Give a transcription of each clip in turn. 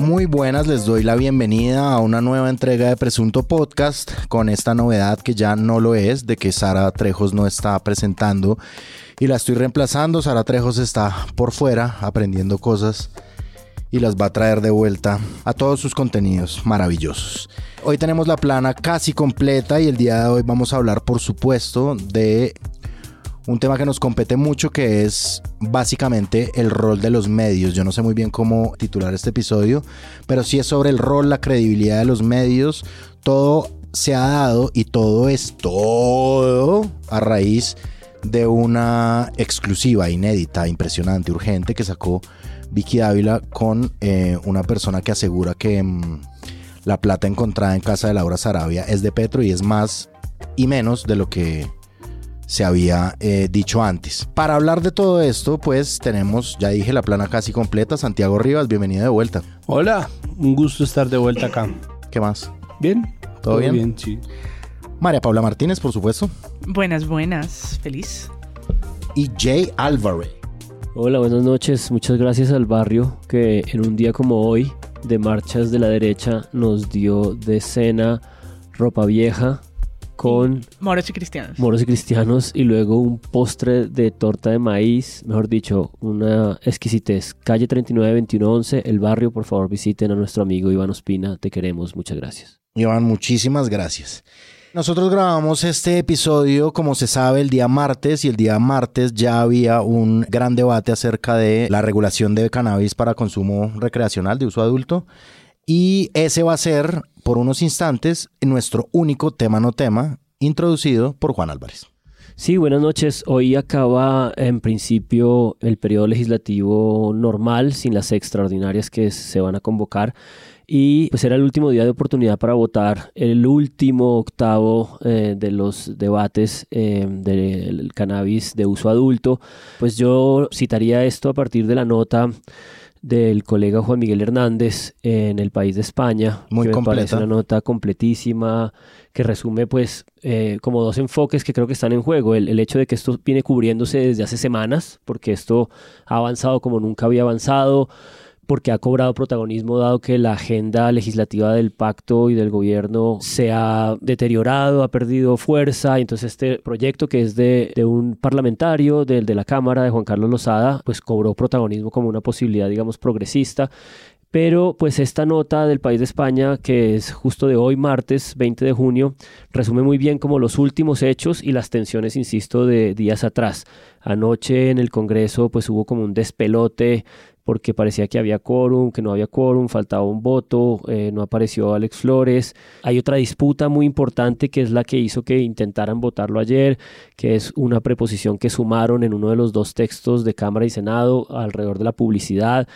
Muy buenas, les doy la bienvenida a una nueva entrega de Presunto Podcast con esta novedad que ya no lo es, de que Sara Trejos no está presentando y la estoy reemplazando. Sara Trejos está por fuera aprendiendo cosas y las va a traer de vuelta a todos sus contenidos maravillosos. Hoy tenemos la plana casi completa y el día de hoy vamos a hablar por supuesto de un tema que nos compete mucho que es básicamente el rol de los medios. Yo no sé muy bien cómo titular este episodio, pero sí es sobre el rol, la credibilidad de los medios. Todo se ha dado y todo es todo a raíz de una exclusiva, inédita, impresionante, urgente que sacó Vicky Dávila con eh, una persona que asegura que mm, la plata encontrada en casa de Laura Sarabia es de Petro y es más y menos de lo que se había eh, dicho antes. Para hablar de todo esto, pues tenemos, ya dije, la plana casi completa. Santiago Rivas, bienvenido de vuelta. Hola, un gusto estar de vuelta acá. ¿Qué más? ¿Bien? ¿Todo, bien? bien? Sí. María Paula Martínez, por supuesto. Buenas, buenas. Feliz. Y Jay Álvarez. Hola, buenas noches. Muchas gracias al barrio que en un día como hoy, de marchas de la derecha, nos dio de cena ropa vieja, con moros y cristianos. Moros y cristianos y luego un postre de torta de maíz, mejor dicho, una exquisitez. Calle 39 2111, el barrio, por favor, visiten a nuestro amigo Iván Ospina, te queremos, muchas gracias. Iván, muchísimas gracias. Nosotros grabamos este episodio, como se sabe, el día martes y el día martes ya había un gran debate acerca de la regulación de cannabis para consumo recreacional de uso adulto. Y ese va a ser, por unos instantes, nuestro único tema no tema, introducido por Juan Álvarez. Sí, buenas noches. Hoy acaba en principio el periodo legislativo normal, sin las extraordinarias que se van a convocar. Y pues era el último día de oportunidad para votar el último octavo eh, de los debates eh, del cannabis de uso adulto. Pues yo citaría esto a partir de la nota del colega Juan Miguel Hernández en El País de España. Muy que completa. Me parece una nota completísima que resume pues eh, como dos enfoques que creo que están en juego. El, el, hecho de que esto viene cubriéndose desde hace semanas, porque esto ha avanzado como nunca había avanzado porque ha cobrado protagonismo dado que la agenda legislativa del pacto y del gobierno se ha deteriorado, ha perdido fuerza. Entonces este proyecto que es de, de un parlamentario, del de la Cámara, de Juan Carlos Lozada, pues cobró protagonismo como una posibilidad, digamos, progresista. Pero pues esta nota del país de España, que es justo de hoy, martes 20 de junio, resume muy bien como los últimos hechos y las tensiones, insisto, de días atrás. Anoche en el Congreso pues hubo como un despelote porque parecía que había quórum, que no había quórum, faltaba un voto, eh, no apareció Alex Flores. Hay otra disputa muy importante que es la que hizo que intentaran votarlo ayer, que es una preposición que sumaron en uno de los dos textos de Cámara y Senado alrededor de la publicidad.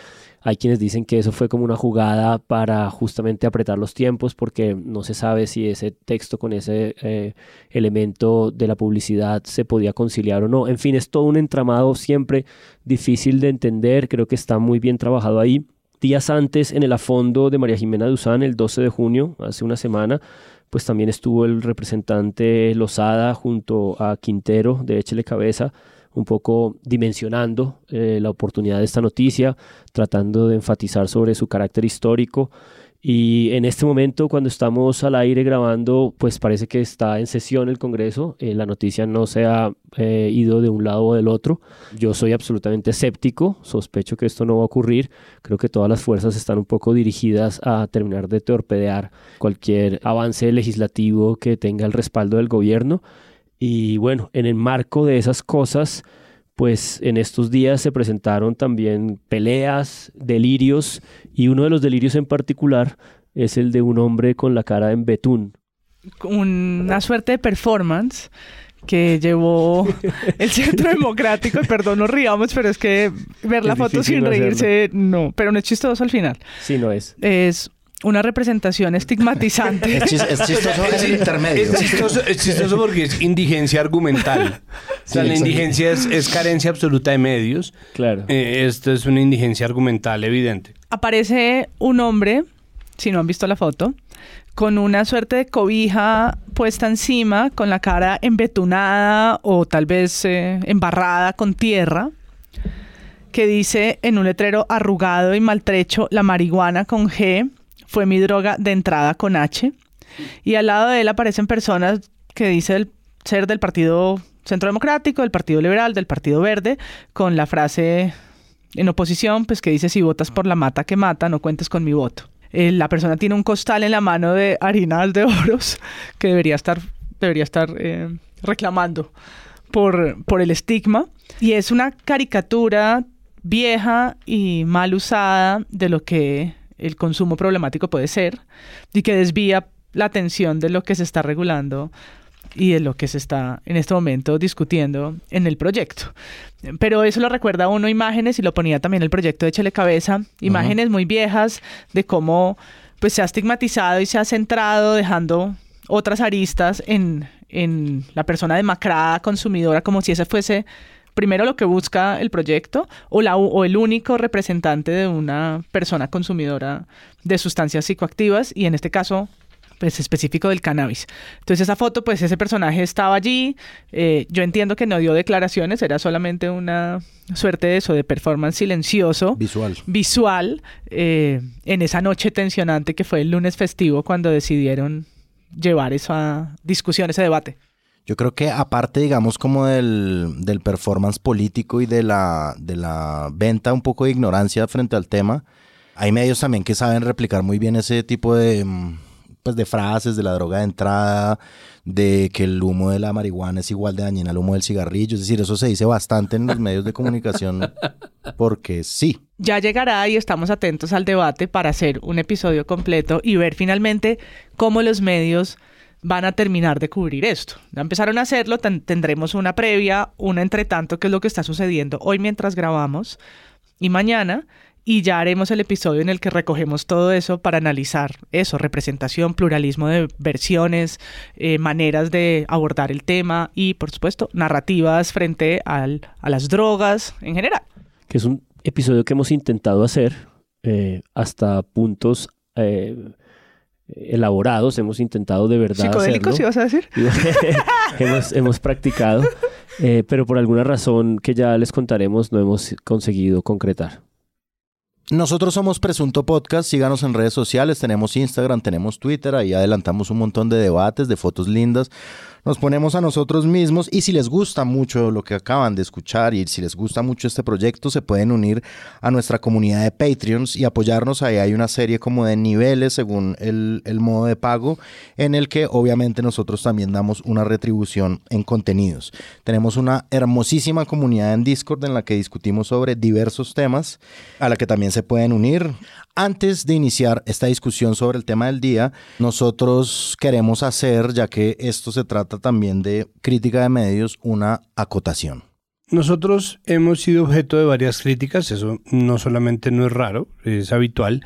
Hay quienes dicen que eso fue como una jugada para justamente apretar los tiempos porque no se sabe si ese texto con ese eh, elemento de la publicidad se podía conciliar o no. En fin, es todo un entramado siempre difícil de entender. Creo que está muy bien trabajado ahí. Días antes, en el afondo de María Jimena Duzán, el 12 de junio, hace una semana, pues también estuvo el representante Lozada junto a Quintero de Échele Cabeza un poco dimensionando eh, la oportunidad de esta noticia, tratando de enfatizar sobre su carácter histórico. Y en este momento, cuando estamos al aire grabando, pues parece que está en sesión el Congreso. Eh, la noticia no se ha eh, ido de un lado o del otro. Yo soy absolutamente escéptico, sospecho que esto no va a ocurrir. Creo que todas las fuerzas están un poco dirigidas a terminar de torpedear cualquier avance legislativo que tenga el respaldo del gobierno. Y bueno, en el marco de esas cosas, pues en estos días se presentaron también peleas, delirios, y uno de los delirios en particular es el de un hombre con la cara en betún. Una suerte de performance que llevó el Centro Democrático, y perdón, nos riamos, pero es que ver la Es foto sin reírse, no, pero no es chistoso al final. Sí, no es. Es una representación estigmatizante. Es, chis- es chistoso el intermedio. Es chistoso, es chistoso porque es indigencia argumental. O sea, Sí, la indigencia es, es carencia absoluta de medios. Claro. Eh, esto es una indigencia argumental evidente. Aparece un hombre, si no han visto la foto, con una suerte de cobija puesta encima, con la cara embetunada o tal vez eh, embarrada con tierra. que dice en un letrero arrugado y maltrecho, la marihuana con G fue mi droga de entrada con H. Y al lado de él aparecen personas que dice el ser del Partido Centro Democrático, del Partido Liberal, del Partido Verde, con la frase en oposición, pues que dice si votas por la mata que mata, no cuentes con mi voto. Eh, la persona tiene un costal en la mano de harinas de oros que debería estar, debería estar eh, reclamando por, por el estigma. Y es una caricatura vieja y mal usada de lo que el consumo problemático puede ser y que desvía la atención de lo que se está regulando y de lo que se está en este momento discutiendo en el proyecto. Pero eso lo recuerda a uno imágenes y lo ponía también el proyecto de Chele Cabeza, imágenes muy viejas de cómo pues se ha estigmatizado y se ha centrado dejando otras aristas en, en la persona demacrada, consumidora, como si ese fuese primero lo que busca el proyecto o, la, o el único representante de una persona consumidora de sustancias psicoactivas y en este caso pues específico del cannabis. Entonces esa foto, pues ese personaje estaba allí, eh, yo entiendo que no dio declaraciones, era solamente una suerte de eso, de performance silencioso. Visual. Visual, eh, en esa noche tensionante que fue el lunes festivo cuando decidieron llevar esa discusión, ese debate. Yo creo que aparte, digamos, como del, del performance político y de la, de la venta un poco de ignorancia frente al tema, hay medios también que saben replicar muy bien ese tipo de, mm, pues, de frases de la droga de entrada, de que el humo de la marihuana es igual de dañina al humo del cigarrillo. Es decir, eso se dice bastante en los medios de comunicación porque sí. Ya llegará y estamos atentos al debate para hacer un episodio completo y ver finalmente cómo los medios van a terminar de cubrir esto. Ya empezaron a hacerlo, tendremos una previa, una entretanto, que es lo que está sucediendo hoy mientras grabamos, y mañana, y ya haremos el episodio en el que recogemos todo eso para analizar eso, representación, pluralismo de versiones, eh, maneras de abordar el tema y, por supuesto, narrativas frente a las drogas en general. Que es un episodio que hemos intentado hacer eh, hasta puntos... Eh, elaborados, hemos intentado de verdad. ¿Psicodélicos ibas a decir? hemos, hemos practicado, eh, pero por alguna razón que ya les contaremos no hemos conseguido concretar. Nosotros somos Presunto Podcast, síganos en redes sociales, tenemos Instagram, tenemos Twitter, ahí adelantamos un montón de debates, de fotos lindas nos ponemos a nosotros mismos y si les gusta mucho lo que acaban de escuchar y si les gusta mucho este proyecto, se pueden unir a nuestra comunidad de Patreons y apoyarnos. Ahí hay una serie como de niveles según el, el modo de pago en el que obviamente nosotros también damos una retribución en contenidos. Tenemos una hermosísima comunidad en Discord en la que discutimos sobre diversos temas a la que también se pueden unir. Antes de iniciar esta discusión sobre el tema del día, nosotros queremos hacer, ya que esto se trata también de crítica de medios, una acotación. Nosotros hemos sido objeto de varias críticas, eso no solamente no es raro, es habitual.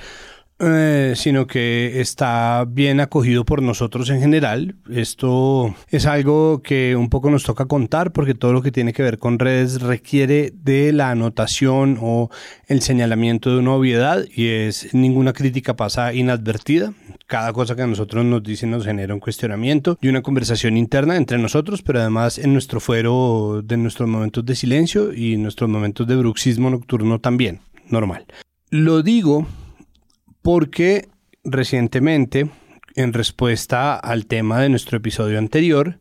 Eh, sino que está bien acogido por nosotros en general. Esto es algo que un poco nos toca contar porque todo lo que tiene que ver con redes requiere de la anotación o el señalamiento de una obviedad y es ninguna crítica pasa inadvertida. Cada cosa que a nosotros nos dicen nos genera un cuestionamiento y una conversación interna entre nosotros, pero además en nuestro fuero de nuestros momentos de silencio y nuestros momentos de bruxismo nocturno también, normal. Lo digo porque recientemente, en respuesta al tema de nuestro episodio anterior,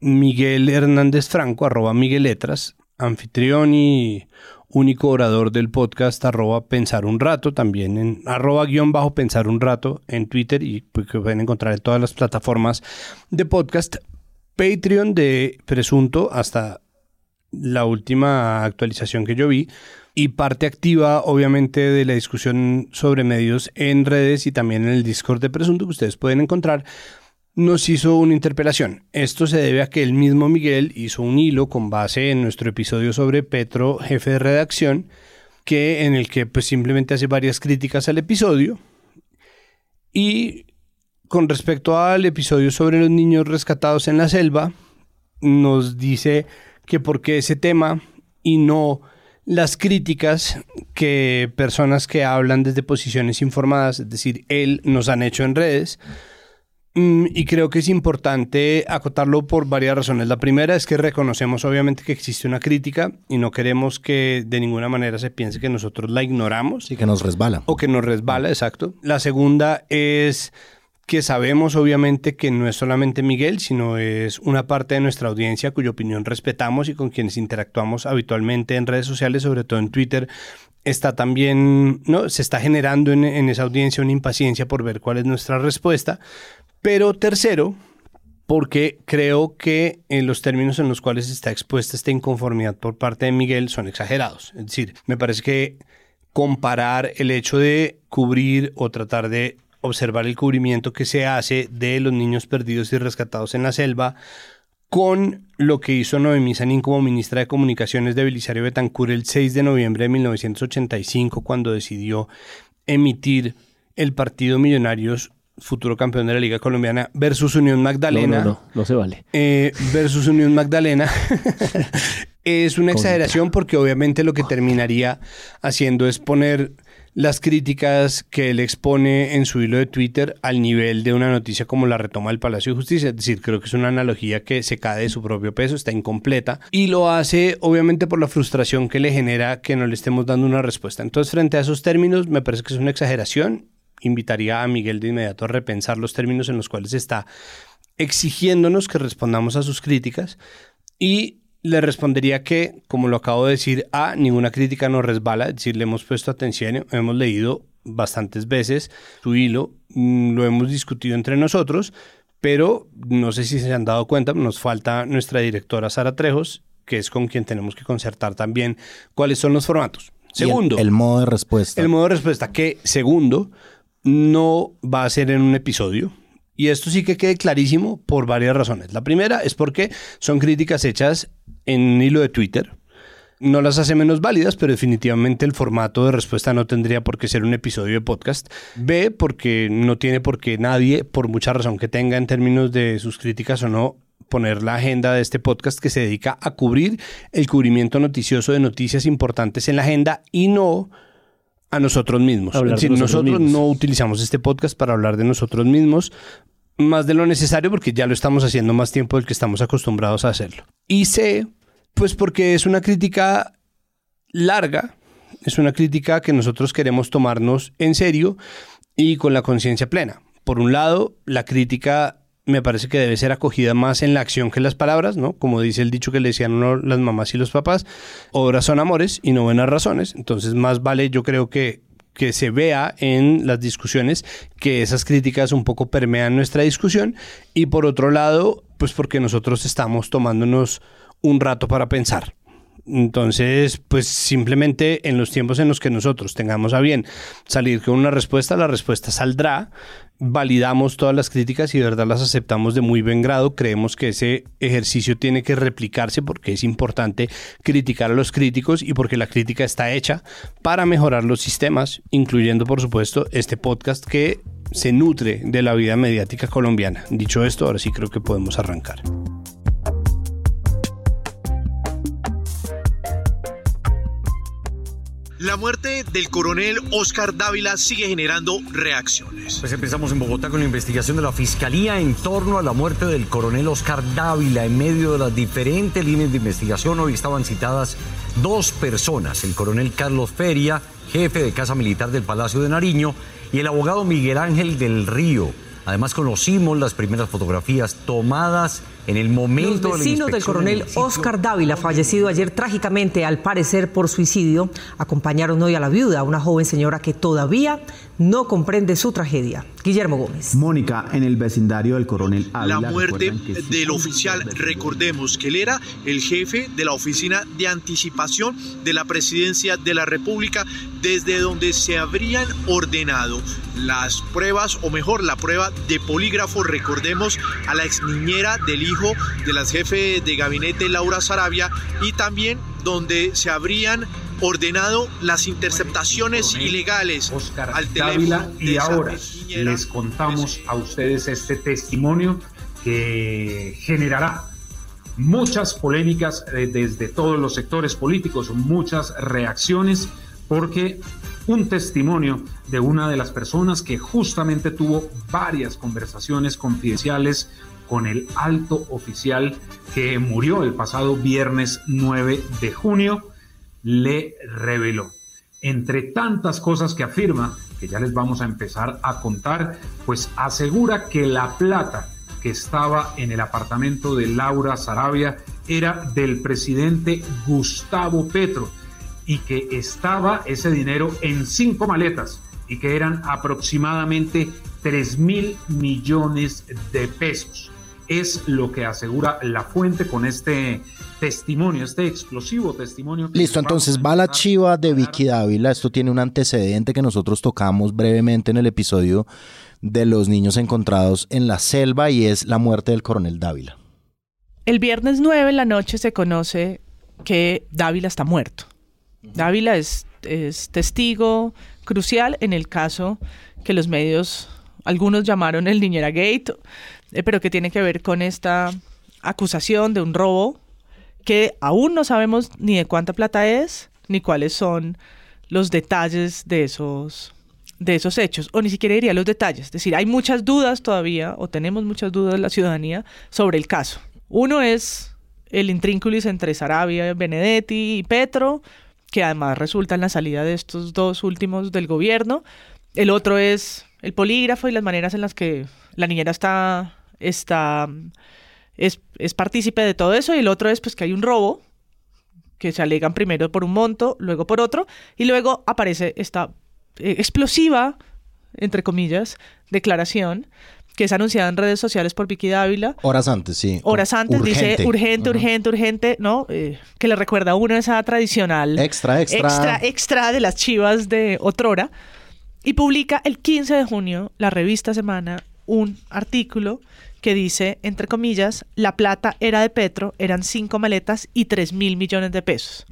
Miguel Hernández Franco, arroba Miguel Letras, anfitrión y único orador del podcast arroba pensar un rato, también en arroba guion bajo pensar un rato en Twitter y pues, que pueden encontrar en todas las plataformas de podcast. Patreon de Presunto hasta la última actualización que yo vi y parte activa, obviamente, de la discusión sobre medios en redes y también en el Discord de Presunto que ustedes pueden encontrar, nos hizo una interpelación. Esto se debe a que el mismo Miguel hizo un hilo con base en nuestro episodio sobre Petro, jefe de redacción, que en el que pues simplemente hace varias críticas al episodio. Y con respecto al episodio sobre los niños rescatados en la selva, nos dice que porque ese tema y no las críticas que personas que hablan desde posiciones informadas, es decir, él nos han hecho en redes, Mm, y creo que es importante acotarlo por varias razones. La primera es que reconocemos obviamente que existe una crítica y no queremos que de ninguna manera se piense que nosotros la ignoramos. Y que nos resbala. O que nos resbala, exacto. La segunda es que sabemos obviamente que no es solamente Miguel, sino es una parte de nuestra audiencia cuya opinión respetamos y con quienes interactuamos habitualmente en redes sociales, sobre todo en Twitter, está también, ¿no? Se está generando en, en, esa audiencia una impaciencia por ver cuál es nuestra respuesta. Pero tercero, porque creo que en los términos en los cuales está expuesta esta inconformidad por parte de Miguel son exagerados. Es decir, me parece que comparar el hecho de cubrir o tratar de observar el cubrimiento que se hace de los niños perdidos y rescatados en la selva con lo que hizo Noemí Sanín como ministra de Comunicaciones de Belisario Betancur el 6 de noviembre de 1985 cuando decidió emitir el Partido Millonarios futuro campeón de la Liga Colombiana, versus Unión Magdalena. No, no, no, se vale. Eh, versus Unión Magdalena. es una exageración porque obviamente lo que terminaría haciendo es poner las críticas que él expone en su hilo de Twitter al nivel de una noticia como la retoma del Palacio de Justicia. Es decir, creo que es una analogía que se cae de su propio peso, está incompleta y lo hace obviamente por la frustración que le genera que no le estemos dando una respuesta. Entonces, frente a esos términos, me parece que es una exageración invitaría a Miguel de inmediato a repensar los términos en los cuales está exigiéndonos que respondamos a sus críticas y le respondería que, como lo acabo de decir, a ninguna crítica nos resbala, es decir, le hemos puesto atención, hemos leído bastantes veces su hilo, mm, lo hemos discutido entre nosotros, pero no sé si se han dado cuenta, nos falta nuestra directora Sara Trejos, que es con quien tenemos que concertar también cuáles son los formatos. Segundo. El, el, modo de respuesta. El modo de respuesta, que segundo, no va a ser en un episodio. Y esto sí que quede clarísimo por varias razones. La primera es porque son críticas hechas en un hilo de Twitter. No las hace menos válidas, pero definitivamente el formato de respuesta no tendría por qué ser un episodio de podcast. B, porque no tiene por qué nadie, por mucha razón que tenga en términos de sus críticas o no, poner la agenda de este podcast que se dedica a cubrir el cubrimiento noticioso de noticias importantes en la agenda y no a nosotros mismos. Es decir, nosotros, no utilizamos este podcast para hablar de nosotros mismos más de lo necesario porque ya lo estamos haciendo más tiempo del que estamos acostumbrados a hacerlo. Y sé, pues porque es una crítica larga, es una crítica que nosotros queremos tomarnos en serio y con la conciencia plena. Por un lado, la crítica me parece que debe ser acogida más en la acción que en las palabras, ¿no? Como dice el dicho que le decían las mamás y los papás, obras son amores y no buenas razones. Entonces, más vale, yo creo que que se vea en las discusiones que esas críticas un poco permean nuestra discusión y por otro lado, pues porque nosotros estamos tomándonos un rato para pensar. Entonces, pues simplemente en los tiempos en los que nosotros tengamos a bien salir con una respuesta, la respuesta saldrá, validamos todas las críticas y de verdad las aceptamos de muy buen grado. Creemos que ese ejercicio tiene que replicarse porque es importante criticar a los críticos y porque la crítica está hecha para mejorar los sistemas, incluyendo por supuesto este podcast que se nutre de la vida mediática colombiana. Dicho esto, ahora sí creo que podemos arrancar. La muerte del coronel Oscar Dávila sigue generando reacciones. Pues empezamos en Bogotá con la investigación de la Fiscalía en torno a la muerte del coronel Oscar Dávila. En medio de las diferentes líneas de investigación, hoy estaban citadas dos personas, el coronel Carlos Feria, jefe de Casa Militar del Palacio de Nariño, y el abogado Miguel Ángel del Río. Además conocimos las primeras fotografías tomadas en el momento Los vecinos del coronel Oscar Dávila, fallecido ayer trágicamente, al parecer por suicidio, acompañaron hoy a la viuda, una joven señora que todavía no comprende su tragedia. Guillermo Gómez. Mónica, en el vecindario del coronel Ávila. La muerte del oficial, recordemos que él era el jefe de la oficina de anticipación de la presidencia de la República, desde donde se habrían ordenado las pruebas, o mejor, la prueba de polígrafo. Recordemos a la ex niñera del hijo de la jefe de gabinete Laura Sarabia y también donde se habrían ordenado las interceptaciones ilegales Oscar al teléfono. y ahora les contamos a ustedes este testimonio que generará muchas polémicas eh, desde todos los sectores políticos, muchas reacciones, porque un testimonio de una de las personas que justamente tuvo varias conversaciones confidenciales con el alto oficial que murió el pasado viernes 9 de junio, le reveló. Entre tantas cosas que afirma, que ya les vamos a empezar a contar, pues asegura que la plata que estaba en el apartamento de Laura Sarabia era del presidente Gustavo Petro y que estaba ese dinero en cinco maletas y que eran aproximadamente 3 mil millones de pesos. Es lo que asegura la fuente con este testimonio, este explosivo testimonio. Listo, entonces va la chiva de Vicky Dávila. Esto tiene un antecedente que nosotros tocamos brevemente en el episodio de los niños encontrados en la selva y es la muerte del coronel Dávila. El viernes 9 en la noche se conoce que Dávila está muerto. Dávila es, es testigo crucial en el caso que los medios, algunos llamaron el Niñera Gate, eh, pero que tiene que ver con esta acusación de un robo que aún no sabemos ni de cuánta plata es, ni cuáles son los detalles de esos, de esos hechos, o ni siquiera diría los detalles. Es decir, hay muchas dudas todavía, o tenemos muchas dudas en la ciudadanía sobre el caso. Uno es el intrínculis entre Sarabia, Benedetti y Petro, que además resulta en la salida de estos dos últimos del gobierno. El otro es el polígrafo y las maneras en las que la niñera está, está es, es partícipe de todo eso y el otro es pues que hay un robo que se alegan primero por un monto, luego por otro y luego aparece esta eh, explosiva, entre comillas, declaración que es anunciada en redes sociales por Vicky Dávila. Horas antes, sí. Horas antes dice urgente, urgente, urgente, ¿no? Eh, que le recuerda a uno esa tradicional. Extra, extra. Extra, extra de las chivas de Otrora. Y publica el 15 de junio la revista Semana un artículo que dice, entre comillas, la plata era de Petro, eran cinco maletas y tres mil millones de pesos.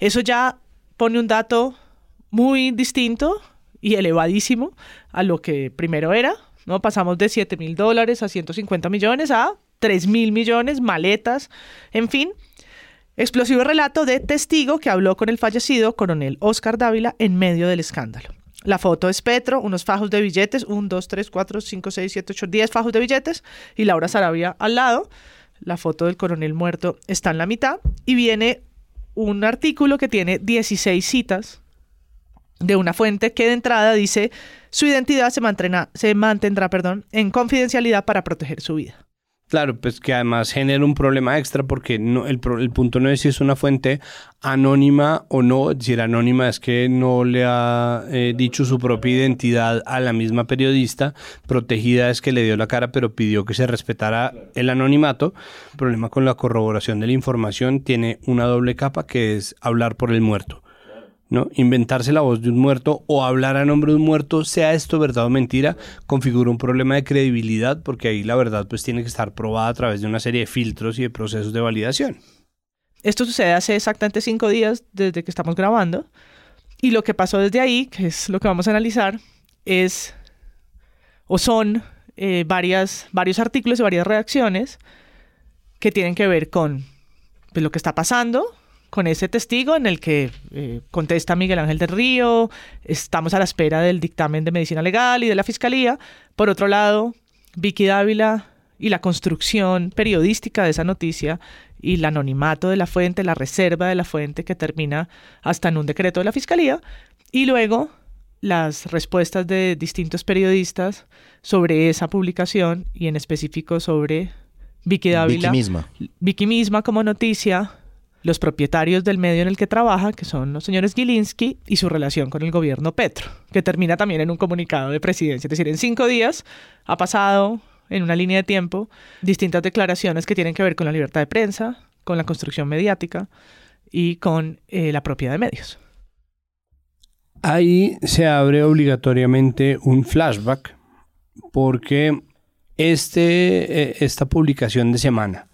Eso ya pone un dato muy distinto y elevadísimo a lo que primero era, ¿no? Pasamos de 7 mil dólares a 150 millones a 3 mil millones, maletas, en fin. Explosivo relato de testigo que habló con el fallecido coronel Oscar Dávila en medio del escándalo. La foto es Petro, unos fajos de billetes, 1, 2, 3, 4, 5, 6, 7, 8, 10 fajos de billetes y Laura Sarabia al lado. La foto del coronel muerto está en la mitad y viene un artículo que tiene 16 citas de una fuente que de entrada dice su identidad se mantendrá, se mantendrá perdón, en confidencialidad para proteger su vida. Claro, pues que además genera un problema extra porque no, el, el, punto no es si es una fuente anónima o no. Decir anónima es que no le ha eh, dicho su propia identidad a la misma periodista. Protegida es que le dio la cara pero pidió que se respetara el anonimato. El problema con la corroboración de la información tiene una doble capa que es hablar por el muerto. ¿No? Inventarse la voz de un muerto o hablar a nombre de un muerto, sea esto verdad o mentira, configura un problema de credibilidad porque ahí la verdad pues tiene que estar probada a través de una serie de filtros y de procesos de validación. Esto sucede hace exactamente cinco días desde que estamos grabando y lo que pasó desde ahí, que es lo que vamos a analizar, es o son eh, varias, varios artículos y varias reacciones que tienen que ver con pues, lo que está pasando, con ese testigo en el que eh, contesta Miguel Ángel del Río, estamos a la espera del dictamen de medicina legal y de la fiscalía. Por otro lado, Vicky Dávila y la construcción periodística de esa noticia y el anonimato de la fuente, la reserva de la fuente que termina hasta en un decreto de la fiscalía. Y luego las respuestas de distintos periodistas sobre esa publicación y en específico sobre Vicky Dávila. Vicky misma. Vicky misma como noticia, los propietarios del medio en el que trabaja, que son los señores Gilinski, y su relación con el gobierno Petro, que termina también en un comunicado de presidencia. Es decir, en cinco días ha pasado en una línea de tiempo distintas declaraciones que tienen que ver con la libertad de prensa, con la construcción mediática y con eh, la propiedad de medios. Ahí se abre obligatoriamente un flashback porque este, eh, esta publicación de semana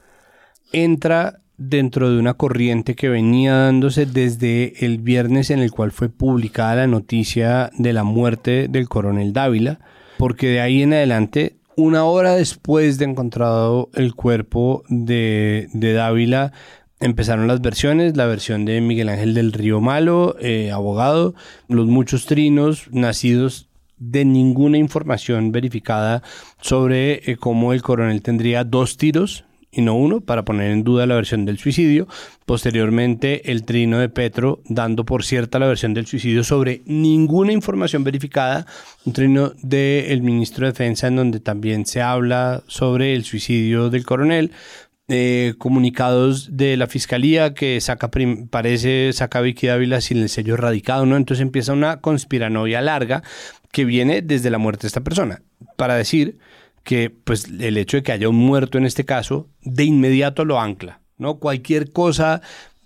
entra dentro de una corriente que venía dándose desde el viernes en el cual fue publicada la noticia de la muerte del coronel Dávila, porque de ahí en adelante, una hora después de encontrado el cuerpo de, Dávila, empezaron las versiones, la versión de Miguel Ángel del Río Malo, eh, abogado, los muchos trinos nacidos de ninguna información verificada sobre eh, cómo el coronel tendría dos tiros y no uno, para poner en duda la versión del suicidio. Posteriormente, el trino de Petro, dando por cierta la versión del suicidio sobre ninguna información verificada. Un trino del ministro de Defensa, en donde también se habla sobre el suicidio del coronel. Eh, comunicados de la fiscalía que saca parece saca Vicky Dávila sin el sello erradicado, ¿no? Entonces empieza una conspiranoia larga que viene desde la muerte de esta persona para decir que pues el hecho de que haya un muerto en este caso de inmediato lo ancla, ¿no? Cualquier cosa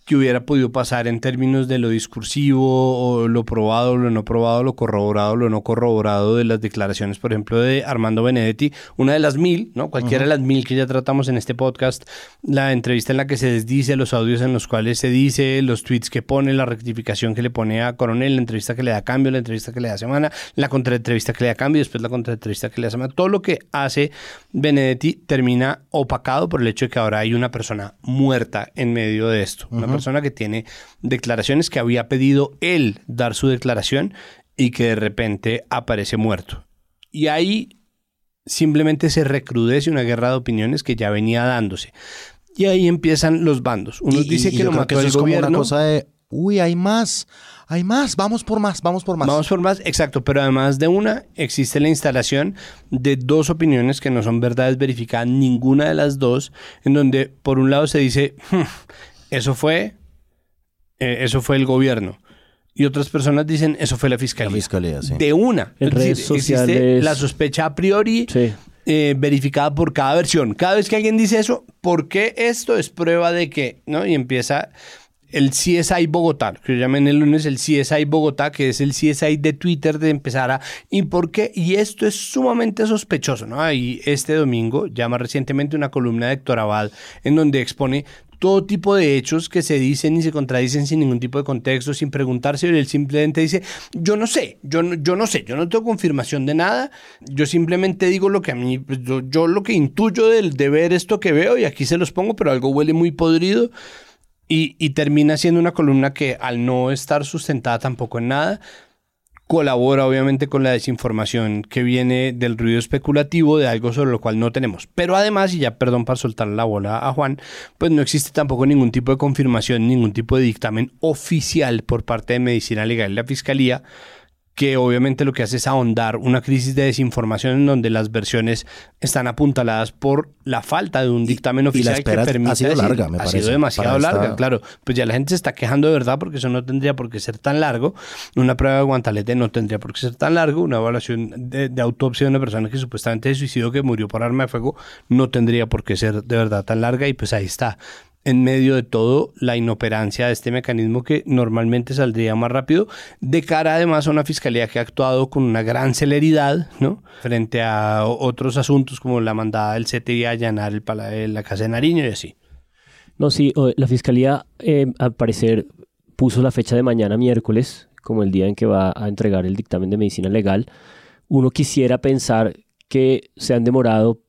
que hubiera podido pasar en términos de lo discursivo o lo probado, lo no probado, lo corroborado, lo no corroborado de las declaraciones, por ejemplo, de Armando Benedetti, una de las mil, ¿no? Cualquiera de las mil que ya tratamos en este podcast, la entrevista en la que se desdice, los audios en los cuales se dice, los tweets que pone, la rectificación que le pone a Coronel, la entrevista que le da cambio, la entrevista que le da semana, la contraentrevista que le da cambio, después la contraentrevista que le da semana, todo lo que hace Benedetti termina opacado por el hecho de que ahora hay una persona muerta en medio de esto, persona que tiene declaraciones que había pedido él dar su declaración y que de repente aparece muerto. Y ahí simplemente se recrudece una guerra de opiniones que ya venía dándose. Y ahí empiezan los bandos. Uno dice que lo mató el es gobierno. Como una cosa de, uy, hay más, hay más, vamos por más, vamos por más. Vamos por más, exacto. Pero además de una, existe la instalación de dos opiniones que no son verdades verificadas, ninguna de las dos, en donde por un lado se dice, hmm, eso fue, eh, eso fue el gobierno. Y otras personas dicen, eso fue la fiscalía. La fiscalía, sí. De una. En redes sociales. Existe la sospecha a priori eh, verificada por cada versión. Cada vez que alguien dice eso, ¿por qué esto es prueba de que? ¿no? Y empieza el CSI Bogotá, que yo llamé el lunes el CSI Bogotá, que es el CSI de Twitter de empezar a... ¿Y por qué? Y esto es sumamente sospechoso, ¿no? Y este domingo, llama recientemente una columna de Héctor Abad, en donde expone todo tipo de hechos que se dicen y se contradicen sin ningún tipo de contexto, sin preguntarse, él simplemente dice, yo no sé, yo no, yo no sé, yo no tengo confirmación de nada, yo simplemente digo lo que a mí, pues, yo, lo que intuyo del, de ver esto que veo y aquí se los pongo, pero algo huele muy podrido. Y, y termina siendo una columna que al no estar sustentada tampoco en nada, colabora obviamente con la desinformación que viene del ruido especulativo de algo sobre lo cual no tenemos. Pero además, y ya perdón para soltar la bola a Juan, pues no existe tampoco ningún tipo de confirmación, ningún tipo de dictamen oficial por parte de Medicina Legal y la Fiscalía que obviamente lo que hace es ahondar una crisis de desinformación en donde las versiones están apuntaladas por la falta de un dictamen oficial que permite ha sido larga, me ha sido demasiado larga, claro. Pues ya la gente se está quejando de verdad porque eso no tendría por qué ser tan largo. Una prueba de guantalete no tendría por qué ser tan largo. Una evaluación de, de autopsia de una persona que supuestamente se suicidó, que murió por arma de fuego, no tendría por qué ser de verdad tan larga y pues ahí está en medio de todo la inoperancia de este mecanismo que normalmente saldría más rápido, de cara además a una fiscalía que ha actuado con una gran celeridad, ¿no? Frente a otros asuntos como la mandada del CTI a allanar la casa de Nariño y así. No, sí, la fiscalía eh, al parecer puso la fecha de mañana miércoles como el día en que va a entregar el dictamen de medicina legal. Uno quisiera pensar que se han demorado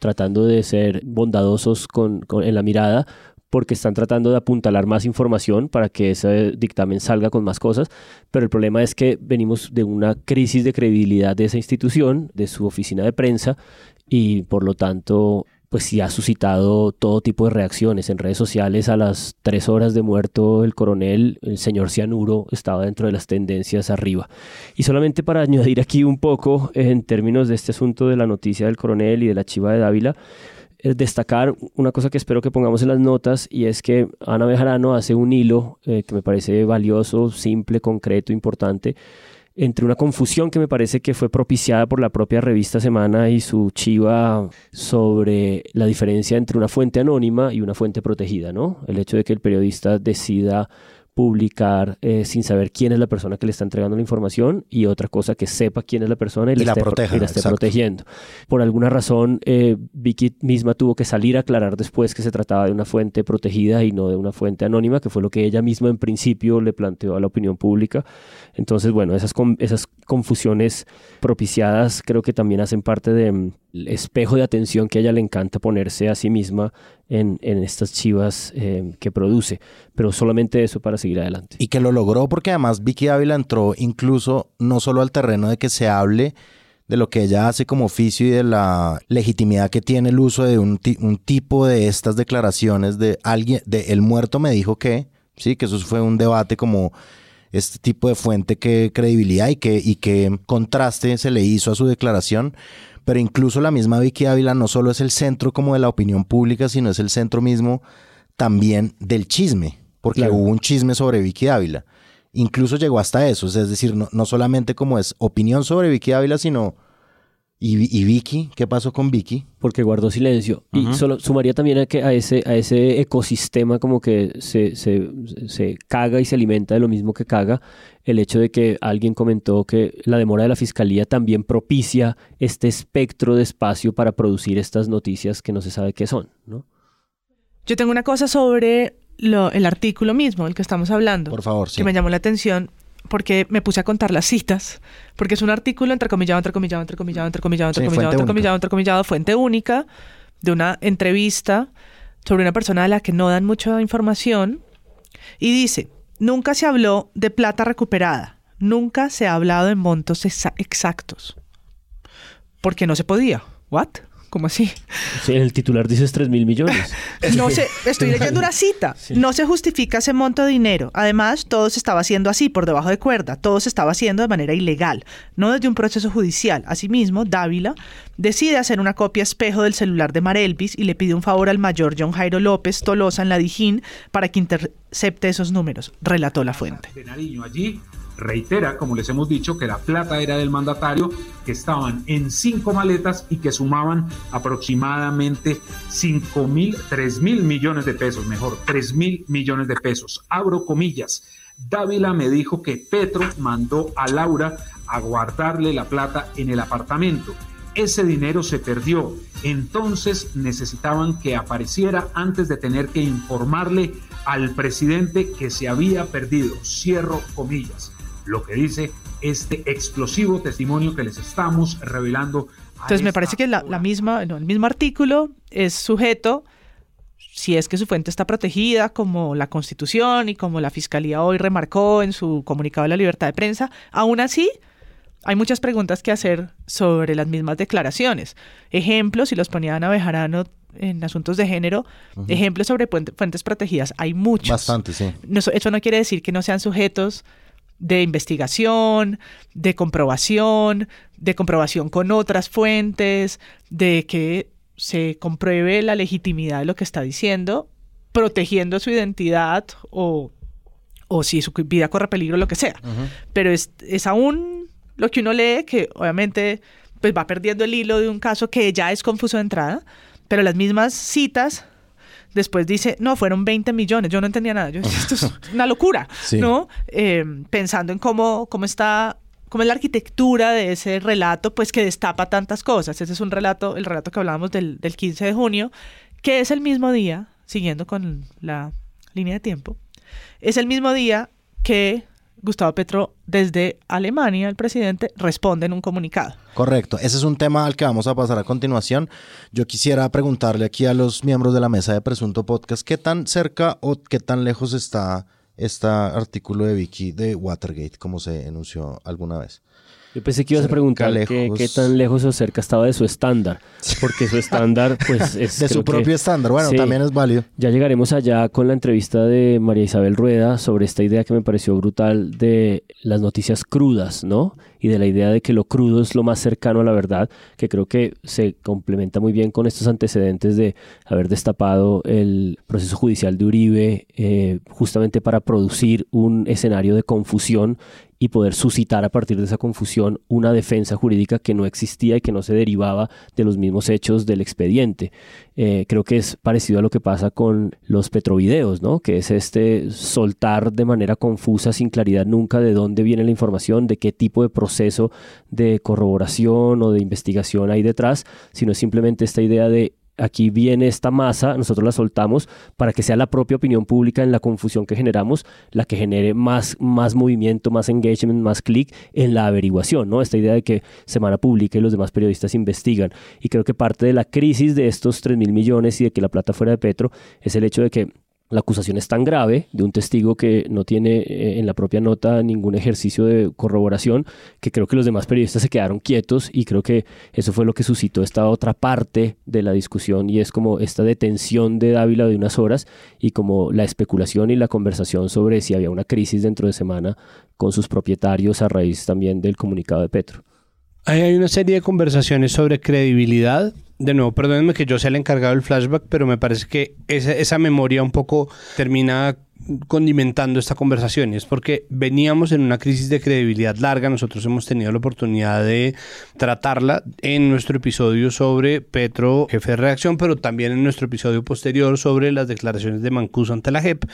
tratando de ser bondadosos con, en la mirada porque están tratando de apuntalar más información para que ese dictamen salga con más cosas, pero el problema es que venimos de una crisis de credibilidad de esa institución, de su oficina de prensa, y por lo tanto pues sí ha suscitado todo tipo de reacciones en redes sociales. A las tres horas de muerto el coronel, el señor Cianuro, estaba dentro de las tendencias arriba. Y solamente para añadir aquí un poco en términos de este asunto de la noticia del coronel y de la chiva de Dávila, eh, destacar una cosa que espero que pongamos en las notas y es que Ana Bejarano hace un hilo eh, que me parece valioso, simple, concreto, importante entre una confusión que me parece que fue propiciada por la propia revista Semana y su chiva sobre la diferencia entre una fuente anónima y una fuente protegida, ¿no? El hecho de que el periodista decida publicar eh, sin saber quién es la persona que le está entregando la información y otra cosa que sepa quién es la persona y, la, esté, proteja, esté protegiendo. Por alguna razón, eh, Vicky misma tuvo que salir a aclarar después que se trataba de una fuente protegida y no de una fuente anónima, que fue lo que ella misma en principio le planteó a la opinión pública. Entonces, bueno, esas, esas confusiones propiciadas creo que también hacen parte de espejo de atención que a ella le encanta ponerse a sí misma en, estas chivas eh, que produce, pero solamente eso para seguir adelante. Y que lo logró porque además Vicky Ávila entró incluso no solo al terreno de que se hable de lo que ella hace como oficio y de la legitimidad que tiene el uso de un, un tipo de estas declaraciones de alguien, de el muerto me dijo que, sí, que eso fue un debate como este tipo de fuente que credibilidad y que, y que contraste se le hizo a su declaración. Pero incluso la misma Vicky Ávila no solo es el centro como de la opinión pública, sino es el centro mismo también del chisme, porque hubo un chisme sobre Vicky Ávila. Incluso llegó hasta eso, es decir, no, no solamente como es opinión sobre Vicky Ávila, sino ¿Y, Vicky? ¿Qué pasó con Vicky? Porque guardó silencio. Y solo sumaría también a, que a, ese, a ese ecosistema como que se, se, se, caga y se alimenta de lo mismo que caga, el hecho de que alguien comentó que la demora de la fiscalía también propicia este espectro de espacio para producir estas noticias que no se sabe qué son, ¿no? Yo tengo una cosa sobre lo, el artículo mismo, el que estamos hablando. Por favor, sí. Que me llamó la atención porque me puse a contar las citas, porque es un artículo entrecomillado, entrecomillado, entrecomillado, entrecomillado, entrecomillado, entrecomillado, entrecomillado, fuente única, de una entrevista sobre una persona a la que no dan mucha información, y dice, nunca se habló de plata recuperada, nunca se ha hablado de montos exactos, porque no se podía. ¿What? ¿Cómo así? Sí, el titular dice 3 mil millones. No sé, estoy leyendo una cita. No se justifica ese monto de dinero. Además, todo se estaba haciendo así, por debajo de cuerda. Todo se estaba haciendo de manera ilegal, no desde un proceso judicial. Asimismo, Dávila decide hacer una copia espejo del celular de Marelvis y le pide un favor al mayor John Jairo López Tolosa en la Dijín para que intercepte esos números, relató la fuente. De allí reitera, como les hemos dicho, que la plata era del mandatario, que estaban en cinco maletas y que sumaban aproximadamente 5 mil, 3 mil millones de pesos, mejor, 3 mil millones de pesos. Abro comillas. Dávila me dijo que Petro mandó a Laura a guardarle la plata en el apartamento. Ese dinero se perdió, entonces necesitaban que apareciera antes de tener que informarle al presidente que se había perdido. Cierro comillas lo que dice este explosivo testimonio que les estamos revelando. Entonces me parece que la, misma, el mismo artículo es sujeto, si es que su fuente está protegida, como la Constitución y como la Fiscalía hoy remarcó en su comunicado de la libertad de prensa, aún así hay muchas preguntas que hacer sobre las mismas declaraciones. Ejemplos, si los ponía Ana Bejarano en asuntos de género, ejemplos sobre fuentes protegidas, hay muchos. Bastante, sí. eso no quiere decir que no sean sujetos de investigación, de comprobación, de comprobación con otras fuentes, de que se compruebe la legitimidad de lo que está diciendo, protegiendo su identidad o, o si su vida corre peligro, lo que sea. Pero es, es aún lo que uno lee que obviamente pues va perdiendo el hilo de un caso que ya es confuso de entrada, pero las mismas citas Después dice, no, fueron 20 millones. Yo no entendía nada. Yo, esto es una locura, ¿no? Eh, pensando en cómo, cómo está cómo es la arquitectura de ese relato, pues que destapa tantas cosas. Ese es un relato, el relato que hablábamos del, del 15 de junio, que es el mismo día, siguiendo con la línea de tiempo, es el mismo día que Gustavo Petro desde Alemania, el presidente, responde en un comunicado. Correcto, ese es un tema al que vamos a pasar a continuación. Yo quisiera preguntarle aquí a los miembros de la mesa de Presunto Podcast, ¿qué tan cerca o qué tan lejos está este artículo de Vicky de Watergate, como se enunció alguna vez? Yo pensé que ibas a preguntar qué, tan lejos o cerca estaba de su estándar, porque su estándar, pues es. De su propio estándar, bueno, también es válido. Ya llegaremos allá con la entrevista de María Isabel Rueda sobre esta idea que me pareció brutal de las noticias crudas, ¿no? Y de la idea de que lo crudo es lo más cercano a la verdad, que creo que se complementa muy bien con estos antecedentes de haber destapado el proceso judicial de Uribe, eh, justamente para producir un escenario de confusión y poder suscitar a partir de esa confusión una defensa jurídica que no existía y que no se derivaba de los mismos hechos del expediente. Eh, creo que es parecido a lo que pasa con los petrovideos, ¿no? que es este soltar de manera confusa, sin claridad nunca de dónde viene la información, de qué tipo de proceso de corroboración o de investigación hay detrás, sino simplemente esta idea de aquí viene esta masa, nosotros la soltamos para que sea la propia opinión pública en la confusión que generamos, la que genere más, más movimiento, más engagement, más clic en la averiguación, ¿no? Esta idea de que Semana publica y los demás periodistas investigan. Y creo que parte de la crisis de estos 3 mil millones y de que la plata fuera de Petro es el hecho de que la acusación es tan grave de un testigo que no tiene eh, en la propia nota ningún ejercicio de corroboración que creo que los demás periodistas se quedaron quietos y creo que eso fue lo que suscitó esta otra parte de la discusión y es como esta detención de Dávila de unas horas y como la especulación y la conversación sobre si había una crisis dentro de semana con sus propietarios a raíz también del comunicado de Petro. hay una serie de conversaciones sobre credibilidad de nuevo, perdónenme que yo sea el encargado del flashback, pero me parece que esa, memoria un poco termina condimentando esta conversación y es porque veníamos en una crisis de credibilidad larga, nosotros hemos tenido la oportunidad de tratarla en nuestro episodio sobre Petro, jefe de reacción, pero también en nuestro episodio posterior sobre las declaraciones de Mancuso ante la JEP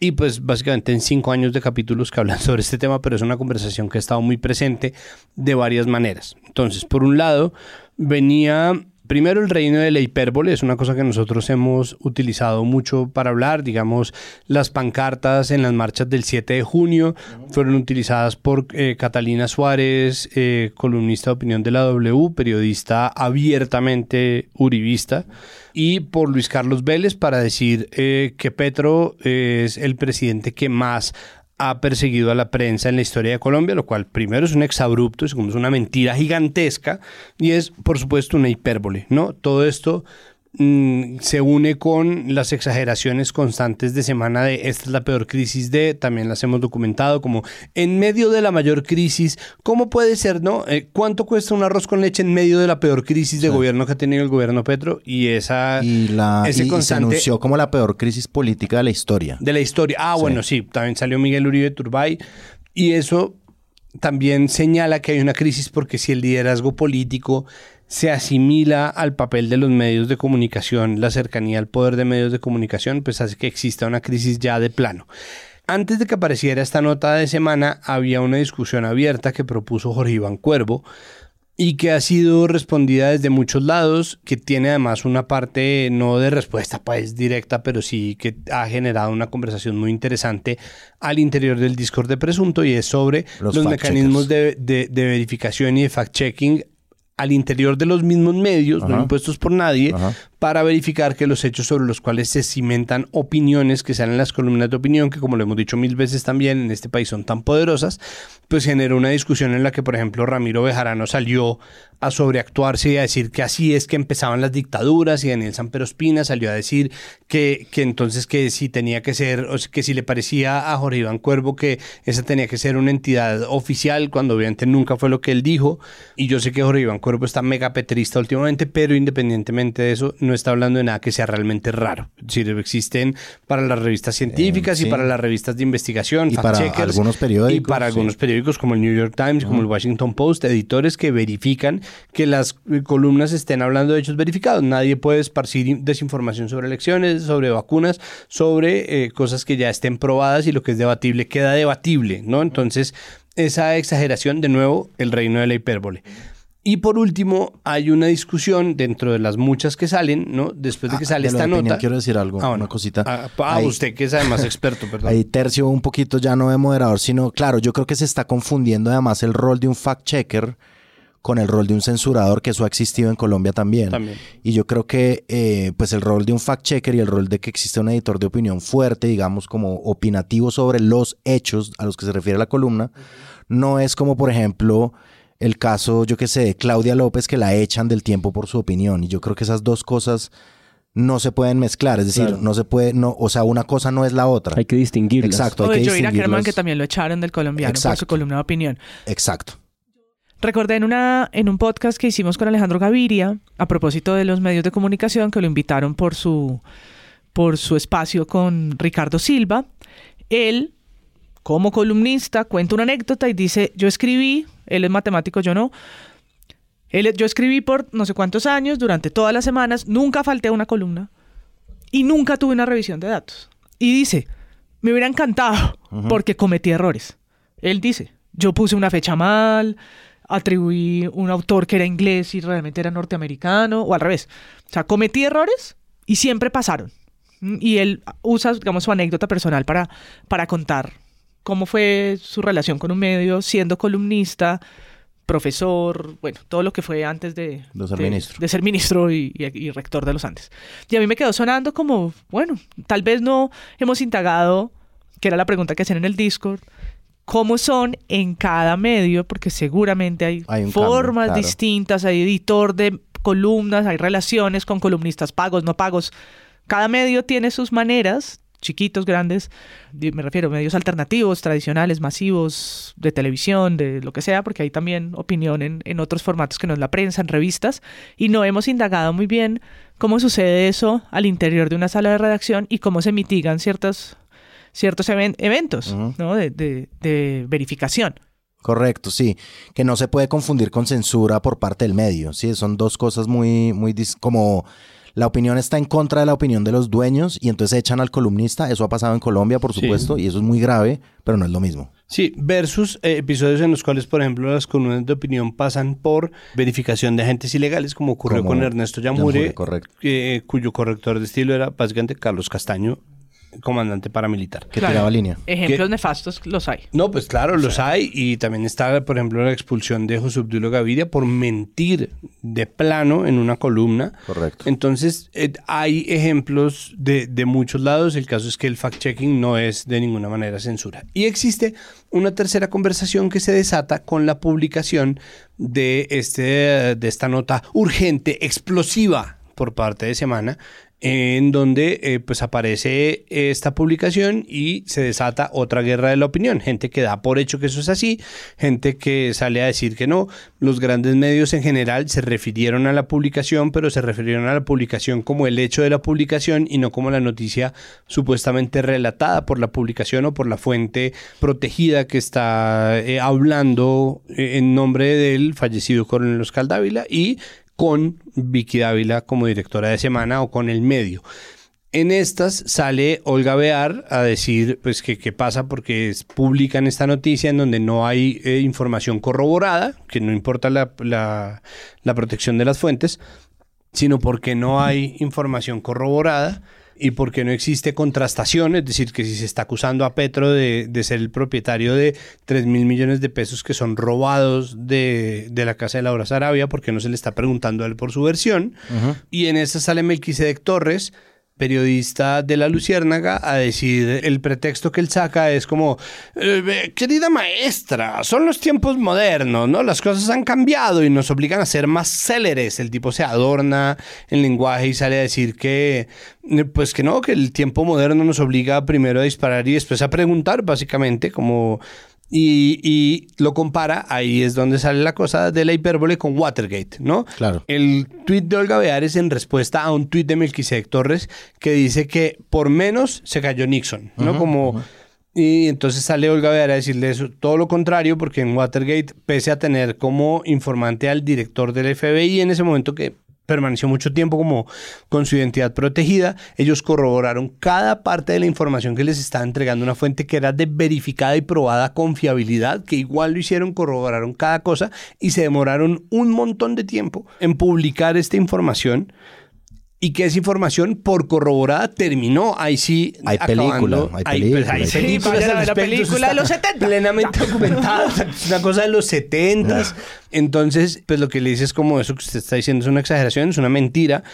y pues básicamente en cinco años de capítulos que hablan sobre este tema, pero es una conversación que ha estado muy presente de varias maneras. Entonces, por un lado, venía Primero, el reino de la hipérbole es una cosa que nosotros hemos utilizado mucho para hablar. Digamos, las pancartas en las marchas del 7 de junio fueron utilizadas por eh, Catalina Suárez, eh, columnista de opinión de la W, periodista abiertamente uribista, y por Luis Carlos Vélez para decir eh, que Petro es el presidente que más ha perseguido a la prensa en la historia de Colombia, lo cual primero es un exabrupto, segundo es una mentira gigantesca y es por supuesto una hipérbole, ¿no? Todo esto mm, se une con las exageraciones constantes de semana de esta es la peor crisis de, también las hemos documentado como en medio de la mayor crisis, ¿cómo puede ser, no? Eh, ¿Cuánto cuesta un arroz con leche en medio de la peor crisis de gobierno que ha tenido el gobierno Petro? Y esa y la ese y- y se constante anunció como la peor crisis política de la historia. de la historia. Ah, bueno, sí, también salió Miguel Uribe Turbay y eso también señala que hay una crisis porque si el liderazgo político se asimila al papel de los medios de comunicación, la cercanía al poder de medios de comunicación, pues hace que exista una crisis ya de plano. Antes de que apareciera esta nota de semana, había una discusión abierta que propuso Jorge Iván Cuervo y que ha sido respondida desde muchos lados, que tiene además una parte no de respuesta pues directa, pero sí que ha generado una conversación muy interesante al interior del Discord de Presunto y es sobre Los mecanismos de, de- de verificación y de fact-checking al interior de los mismos medios, no impuestos por nadie, Ajá. Para verificar que los hechos sobre los cuales se cimentan opiniones que salen en las columnas de opinión, que como lo hemos dicho mil veces también en este país son tan poderosas, pues generó una discusión en la que, por ejemplo, Ramiro Bejarano salió a sobreactuarse y a decir que así es que empezaban las dictaduras y Daniel Sanpero Espina salió a decir que, que entonces que si tenía que ser, o que si le parecía a Jorge Iván Cuervo que esa tenía que ser una entidad oficial, cuando obviamente nunca fue lo que él dijo. Y yo sé que Jorge Iván Cuervo está mega petrista últimamente, pero independientemente de eso, no está hablando de nada que sea realmente raro. Es decir, existen para las revistas científicas sí. y para las revistas de investigación, Y para algunos periódicos, Y para sí. algunos periódicos como el New York Times, como el Washington Post, editores que verifican que las eh, columnas estén hablando de hechos verificados. Nadie puede esparcir in- desinformación sobre elecciones, sobre vacunas, sobre eh, cosas que ya estén probadas y lo que es debatible queda debatible, ¿no? Entonces, esa exageración, de nuevo, el reino de la hipérbole. Y por último, hay una discusión dentro de las muchas que salen, ¿no? Después de que Ah, sale de esta de opinión, nota. quiero decir algo, Ah, bueno. una cosita. Ah, Ahí- usted que es además experto, perdón. Ahí tercio un poquito ya no de moderador, sino, claro, yo creo que se está confundiendo además el rol de un fact-checker con el rol de un censurador, que eso ha existido en Colombia también. También. Y yo creo que eh, pues el rol de un fact-checker y el rol de que existe un editor de opinión fuerte, digamos, como opinativo sobre los hechos a los que se refiere la columna, no es como, por ejemplo, el caso, yo que sé, de Claudia López, que la echan del tiempo por su opinión. Y yo creo que esas dos cosas no se pueden mezclar, es decir, Claro. no se puede, no, o sea, una cosa no es la otra. Hay que distinguirlas. Exacto, O hay de que Joira Kerman, distinguirlas. que también lo echaron del colombiano por su Exacto. columna de opinión. Exacto. Recordé en, una, en un podcast que hicimos con Alejandro Gaviria, a propósito de los medios de comunicación, que lo invitaron por su, por su espacio con Ricardo Silva. Él, como columnista, cuenta una anécdota y dice, yo escribí, él es matemático, yo no. Él, yo escribí por no sé cuántos años, durante todas las semanas, nunca falté a una columna y nunca tuve una revisión de datos. Y dice, me hubiera encantado porque cometí errores. Él dice, yo puse una fecha mal, atribuí un autor que era inglés y realmente era norteamericano, o al revés. O sea, cometí errores y siempre pasaron. Y él usa, digamos, su anécdota personal para, para contar cómo fue su relación con un medio, siendo columnista, profesor, bueno, todo lo que fue antes de, De ser ministro. de ser ministro y, y- y rector de los Andes. Y a mí me quedó sonando como, bueno, tal vez no hemos indagado, que era la pregunta que hacían en el Discord, cómo son en cada medio, porque seguramente hay, Hay formas cambio, claro. distintas, hay editor de columnas, hay relaciones con columnistas pagos, no pagos. Cada medio tiene sus maneras, chiquitos, grandes, me refiero a medios alternativos, tradicionales, masivos, de televisión, de lo que sea, porque hay también opinión en, en otros formatos que no es la prensa, en revistas, y no hemos indagado muy bien cómo sucede eso al interior de una sala de redacción y cómo se mitigan ciertos, ciertos even- eventos. ¿no? de, de- de verificación. Correcto, sí. Que no se puede confundir con censura por parte del medio. Sí, son dos cosas muy, muy como la opinión está en contra de la opinión de los dueños y entonces echan al columnista. Eso ha pasado en Colombia, por Sí. supuesto, y eso es muy grave, pero no es lo mismo. Sí, versus eh, episodios en los cuales, por ejemplo, las columnas de opinión pasan por verificación de agentes ilegales, como ocurrió Como con Ernesto Yamure, Yamure, eh, cuyo corrector de estilo era básicamente Carlos Castaño, comandante paramilitar. Que Claro. tiraba línea. Ejemplos nefastos los hay. No, pues claro, los hay. Y también está, por ejemplo, la expulsión de José Obdulio Gaviria por mentir de plano en una columna. Correcto. Entonces, eh, hay ejemplos de, de muchos lados. El caso es que el fact-checking no es de ninguna manera censura. Y existe una tercera conversación que se desata con la publicación de, este, de esta nota urgente, explosiva por parte de Semana, en donde eh, pues aparece esta publicación y se desata otra guerra de la opinión. Gente que da por hecho que eso es así, gente que sale a decir que no. Los grandes medios en general se refirieron a la publicación, pero se refirieron a la publicación como el hecho de la publicación y no como la noticia supuestamente relatada por la publicación o por la fuente protegida que está eh, hablando eh, en nombre del fallecido coronel Oscar Dávila y con Vicky Dávila como directora de semana o con el medio. En estas sale Olga Bear a decir pues que qué pasa porque publican esta noticia en donde no hay eh, información corroborada, que no importa la, la- la protección de las fuentes, sino porque no hay información corroborada y porque no existe contrastación, es decir, que si se está acusando a Petro de, de ser el propietario de 3 mil millones de pesos que son robados de, de la Casa de Laura Sarabia, porque no se le está preguntando a él por su versión. Y en esa sale Melquisedec Torres, periodista de La Luciérnaga, a decir el pretexto que él saca es como, "Eh, querida maestra, son los tiempos modernos, ¿no? Las cosas han cambiado y nos obligan a ser más céleres. El tipo se adorna en lenguaje y sale a decir que, pues que no, que el tiempo moderno nos obliga primero a disparar y después a preguntar, básicamente, como... Y, y lo compara, ahí es donde sale la cosa de la hipérbole con Watergate, ¿no? Claro. El tuit de Olga Beares en respuesta a un tuit de Melquisedec Torres que dice que por menos se cayó Nixon, ¿no? Como... Y entonces sale Olga Bear a decirle eso, todo lo contrario, porque en Watergate, pese a tener como informante al director del FBI en ese momento que permaneció mucho tiempo como con su identidad protegida, ellos corroboraron cada parte de la información que les estaba entregando una fuente que era de verificada y probada confiabilidad, que igual lo hicieron, corroboraron cada cosa y se demoraron un montón de tiempo en publicar esta información y que esa información por corroborada terminó ahí sí Hay película, hay pues, película, hay películas Sí, la película de los 70. plenamente documentada, es una cosa de los 70 entonces pues lo que le dice es como eso que usted está diciendo es una exageración, es una mentira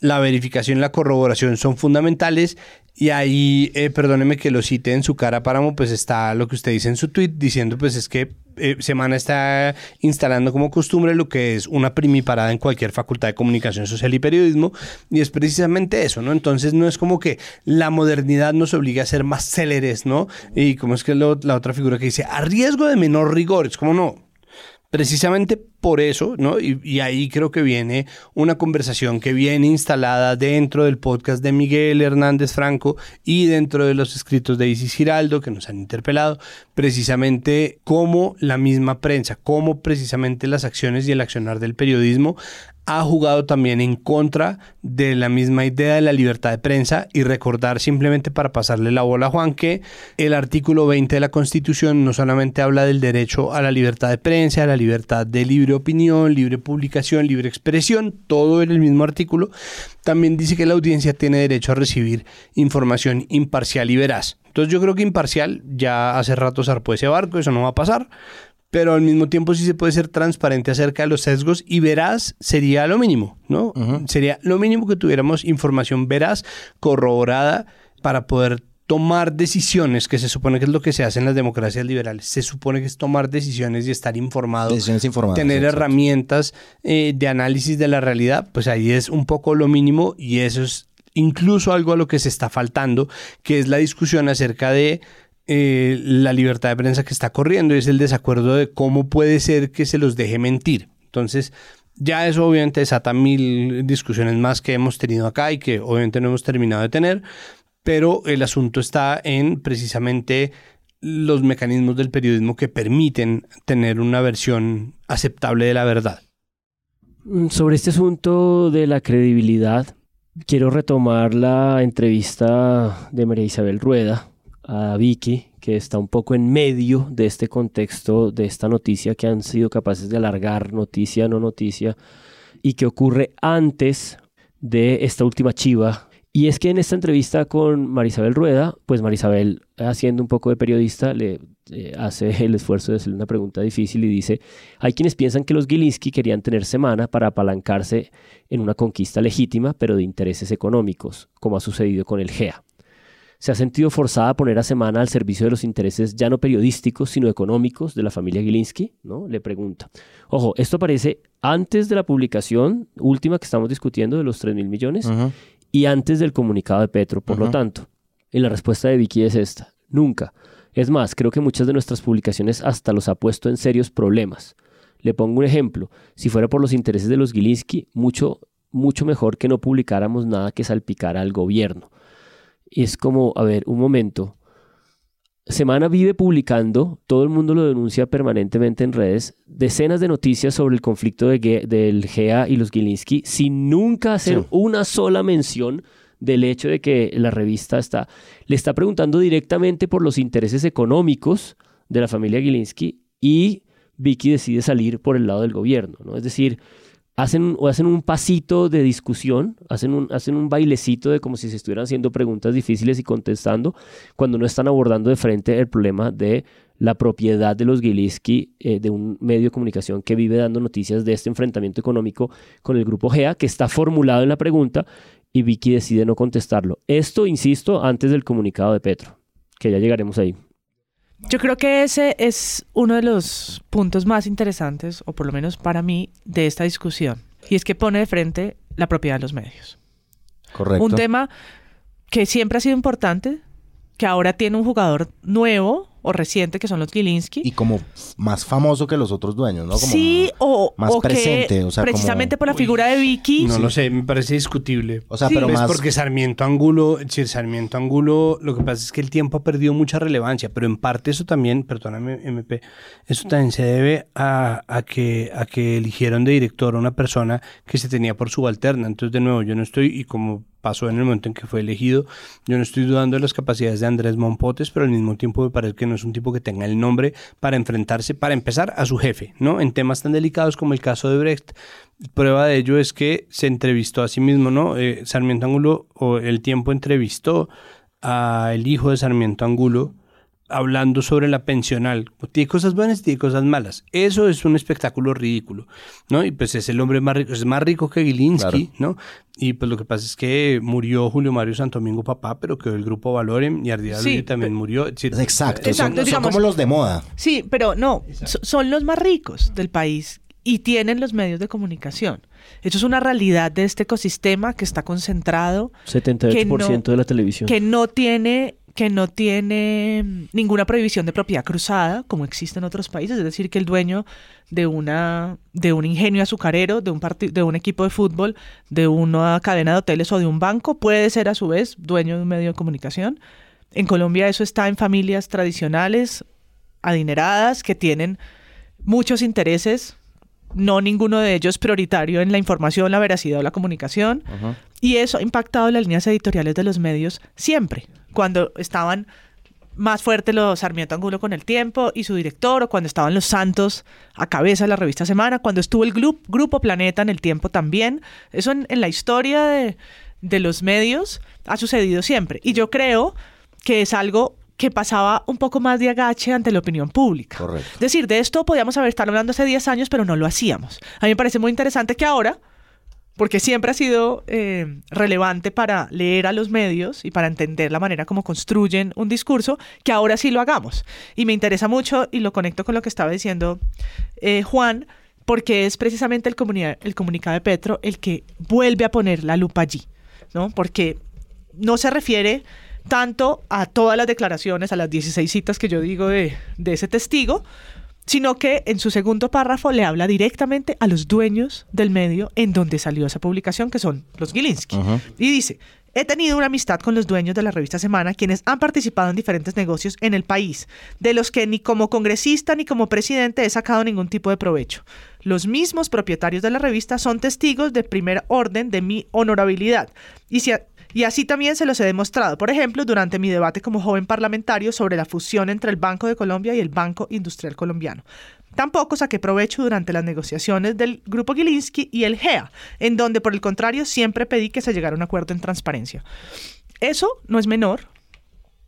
la verificación y la corroboración son fundamentales y ahí, eh, perdóneme que lo cite en su cara, Páramo, pues está lo que usted dice en su tweet diciendo pues es que eh, Semana está instalando como costumbre lo que es una primiparada en cualquier facultad de comunicación social y periodismo y es precisamente eso, ¿no? Entonces no es como que la modernidad nos obligue a ser más céleres, ¿no? Y como es que la otra figura que dice, a riesgo de menor rigor, es como no, precisamente por eso, ¿no? Y, ahí creo que viene una conversación que viene instalada dentro del podcast de Miguel Hernández Franco y dentro de los escritos de Isis Giraldo que nos han interpelado, precisamente cómo la misma prensa, cómo precisamente las acciones y el accionar del periodismo ha jugado también en contra de la misma idea de la libertad de prensa y recordar simplemente para pasarle la bola a Juan que el artículo 20 de la Constitución no solamente habla del derecho a la libertad de prensa, a la libertad de libre opinión, libre publicación, libre expresión, todo en el mismo artículo, también dice que la audiencia tiene derecho a recibir información imparcial y veraz. Entonces yo creo que imparcial ya hace rato zarpó ese barco, eso no va a pasar pero al mismo tiempo sí se puede ser transparente acerca de los sesgos y veraz sería lo mínimo, ¿no? Sería lo mínimo que tuviéramos información veraz, corroborada, para poder tomar decisiones, que se supone que es lo que se hace en las democracias liberales. Se supone que es tomar decisiones y estar informado, tener herramientas eh, de análisis de la realidad, pues ahí es un poco lo mínimo y eso es incluso algo a lo que se está faltando, que es la discusión acerca de eh, la libertad de prensa que está corriendo es el desacuerdo de cómo puede ser que se los deje mentir. Entonces, ya eso obviamente desata mil discusiones más que hemos tenido acá y que obviamente no hemos terminado de tener, pero el asunto está en precisamente los mecanismos del periodismo que permiten tener una versión aceptable de la verdad. Mm, sobre este asunto de la credibilidad, quiero retomar la entrevista de María Isabel Rueda, a Vicky, que está un poco en medio de este contexto, de esta noticia que han sido capaces de alargar noticia, no noticia, y que ocurre antes de esta última chiva. Y es que en esta entrevista con Marisabel Rueda, pues Marisabel, haciendo un poco de periodista, le eh, hace el esfuerzo de hacerle una pregunta difícil y dice, hay quienes piensan que los Gilinski querían tener semana para apalancarse en una conquista legítima, pero de intereses económicos, como ha sucedido con el GEA se ha sentido forzada a poner a semana al servicio de los intereses ya no periodísticos, sino económicos de la familia Gilinski? ¿no? Le pregunta. Ojo, esto aparece antes de la publicación última que estamos discutiendo de los 3 mil millones y antes del comunicado de Petro, por lo tanto. Y la respuesta de Vicky es esta. Nunca. Es más, creo que muchas de nuestras publicaciones hasta los ha puesto en serios problemas. Le pongo un ejemplo. Si fuera por los intereses de los Gilinski, mucho, mucho mejor que no publicáramos nada que salpicara al gobierno es como, a ver, un momento. Semana vive publicando, todo el mundo lo denuncia permanentemente en redes, decenas de noticias sobre el conflicto de, del GEA y los Gilinski, sin nunca hacer una sola mención del hecho de que la revista está, le está preguntando directamente por los intereses económicos de la familia Gilinski y Vicky decide salir por el lado del gobierno, ¿no? Es decir, hacen, o hacen un pasito de discusión, hacen un, hacen un bailecito de como si se estuvieran haciendo preguntas difíciles y contestando, cuando no están abordando de frente el problema de la propiedad de los Gilinski eh, de un medio de comunicación que vive dando noticias de este enfrentamiento económico con el grupo GEA, que está formulado en la pregunta y Vicky decide no contestarlo. Esto, insisto, antes del comunicado de Petro, que ya llegaremos ahí. Yo creo que ese es uno de los puntos más interesantes, o por lo menos para mí, de esta discusión. Y es que pone de frente la propiedad de los medios. Correcto. Un tema que siempre ha sido importante, que ahora tiene un jugador nuevo o reciente que son los Gilinski. Y como más famoso que los otros dueños, ¿no? Como sí, o, más presente, o sea, precisamente por la figura de Vicky. No lo sé, me parece discutible. O sea, pero más... porque Sarmiento Angulo, si Sarmiento Angulo, lo que pasa es que el tiempo ha perdido mucha relevancia, pero en parte eso también, perdóname MP, eso también se debe a, a, que, a que eligieron de director a una persona que se tenía por subalterna. Entonces, de nuevo, yo no estoy, y como pasó en el momento en que fue elegido. Yo no estoy dudando de las capacidades de Andrés Monpotes, pero al mismo tiempo me parece que no es un tipo que tenga el nombre para enfrentarse, para empezar, a su jefe, ¿no? En temas tan delicados como el caso de Brecht. Prueba de ello es que se entrevistó a sí mismo, ¿no? Eh, Sarmiento Angulo, o el tiempo entrevistó al hijo de Sarmiento Angulo, hablando sobre la pensional. Tiene cosas buenas y tiene cosas malas. Eso es un espectáculo ridículo, ¿no? Y pues es el hombre más rico, es más rico que Gilinski, ¿no? Y pues lo que pasa es que murió Julio Mario Santomingo papá, pero quedó el grupo Valorem y Ardía también murió. Exacto, son, como los de moda. Sí, pero no, son los más ricos del país y tienen los medios de comunicación. Eso es una realidad de este ecosistema que está concentrado. 78% de la televisión. Que no tiene que no tiene ninguna prohibición de propiedad cruzada, como existe en otros países, es decir, que el dueño de una de un ingenio azucarero, de un de un equipo de fútbol, de una cadena de hoteles o de un banco puede ser a su vez dueño de un medio de comunicación. En Colombia eso está en familias tradicionales, adineradas, que tienen muchos intereses, no ninguno de ellos prioritario en la información, la veracidad o la comunicación. Y eso ha impactado las líneas editoriales de los medios siempre. Cuando estaban más fuertes los Sarmiento Angulo con el tiempo y su director, o cuando estaban los Santos a cabeza de la revista Semana, cuando estuvo el grupo Planeta en el tiempo también. Eso en, la historia de, de los medios ha sucedido siempre. Y yo creo que es algo que pasaba un poco más de agache ante la opinión pública. Correcto. Es decir, de esto podíamos haber estado hablando hace 10 años, pero no lo hacíamos. A mí me parece muy interesante que ahora, porque siempre ha sido eh, relevante para leer a los medios y para entender la manera como construyen un discurso, que ahora sí lo hagamos. Y me interesa mucho, y lo conecto con lo que estaba diciendo eh, Juan, porque es precisamente el, comunicado de Petro el que vuelve a poner la lupa allí, ¿no? Porque no se refiere tanto a todas las declaraciones, a las 16 citas que yo digo de, ese testigo, sino que en su segundo párrafo le habla directamente a los dueños del medio en donde salió esa publicación, que son los Gilinski. Y dice, he tenido una amistad con los dueños de la revista Semana, quienes han participado en diferentes negocios en el país, de los que ni como congresista ni como presidente he sacado ningún tipo de provecho. Los mismos propietarios de la revista son testigos de primer orden de mi honorabilidad. Y si, y así también se los he demostrado, por ejemplo, durante mi debate como joven parlamentario sobre la fusión entre el Banco de Colombia y el Banco Industrial Colombiano. Tampoco saqué provecho durante las negociaciones del Grupo Gilinski y el GEA, en donde por el contrario siempre pedí que se llegara a un acuerdo en transparencia. Eso no es menor,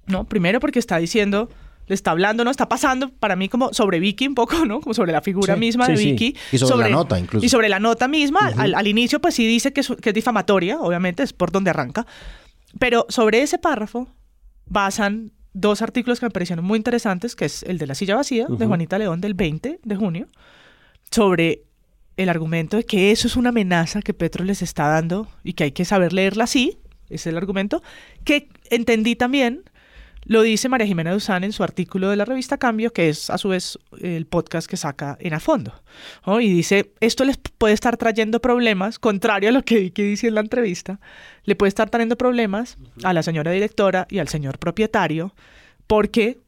¿no? Primero porque está diciendo le está hablando, ¿no? Está pasando para mí como sobre Vicky un poco, ¿no? Como sobre la figura misma de Vicky. Y sobre, la nota incluso. Y sobre la nota misma. al, inicio pues sí dice que es, que es difamatoria, obviamente, es por donde arranca. Pero sobre ese párrafo basan dos artículos que me parecieron muy interesantes, que es el de La silla vacía, de Juanita León, del 20 de junio, sobre el argumento de que eso es una amenaza que Petro les está dando y que hay que saber leerla así, es el argumento, que entendí también lo dice María Jimena Duzán en su artículo de la revista Cambio, que es a su vez el podcast que saca en A Fondo. Y dice, esto les puede estar trayendo problemas, contrario a lo que Vicky dice en la entrevista, le puede estar trayendo problemas a la señora directora y al señor propietario, porque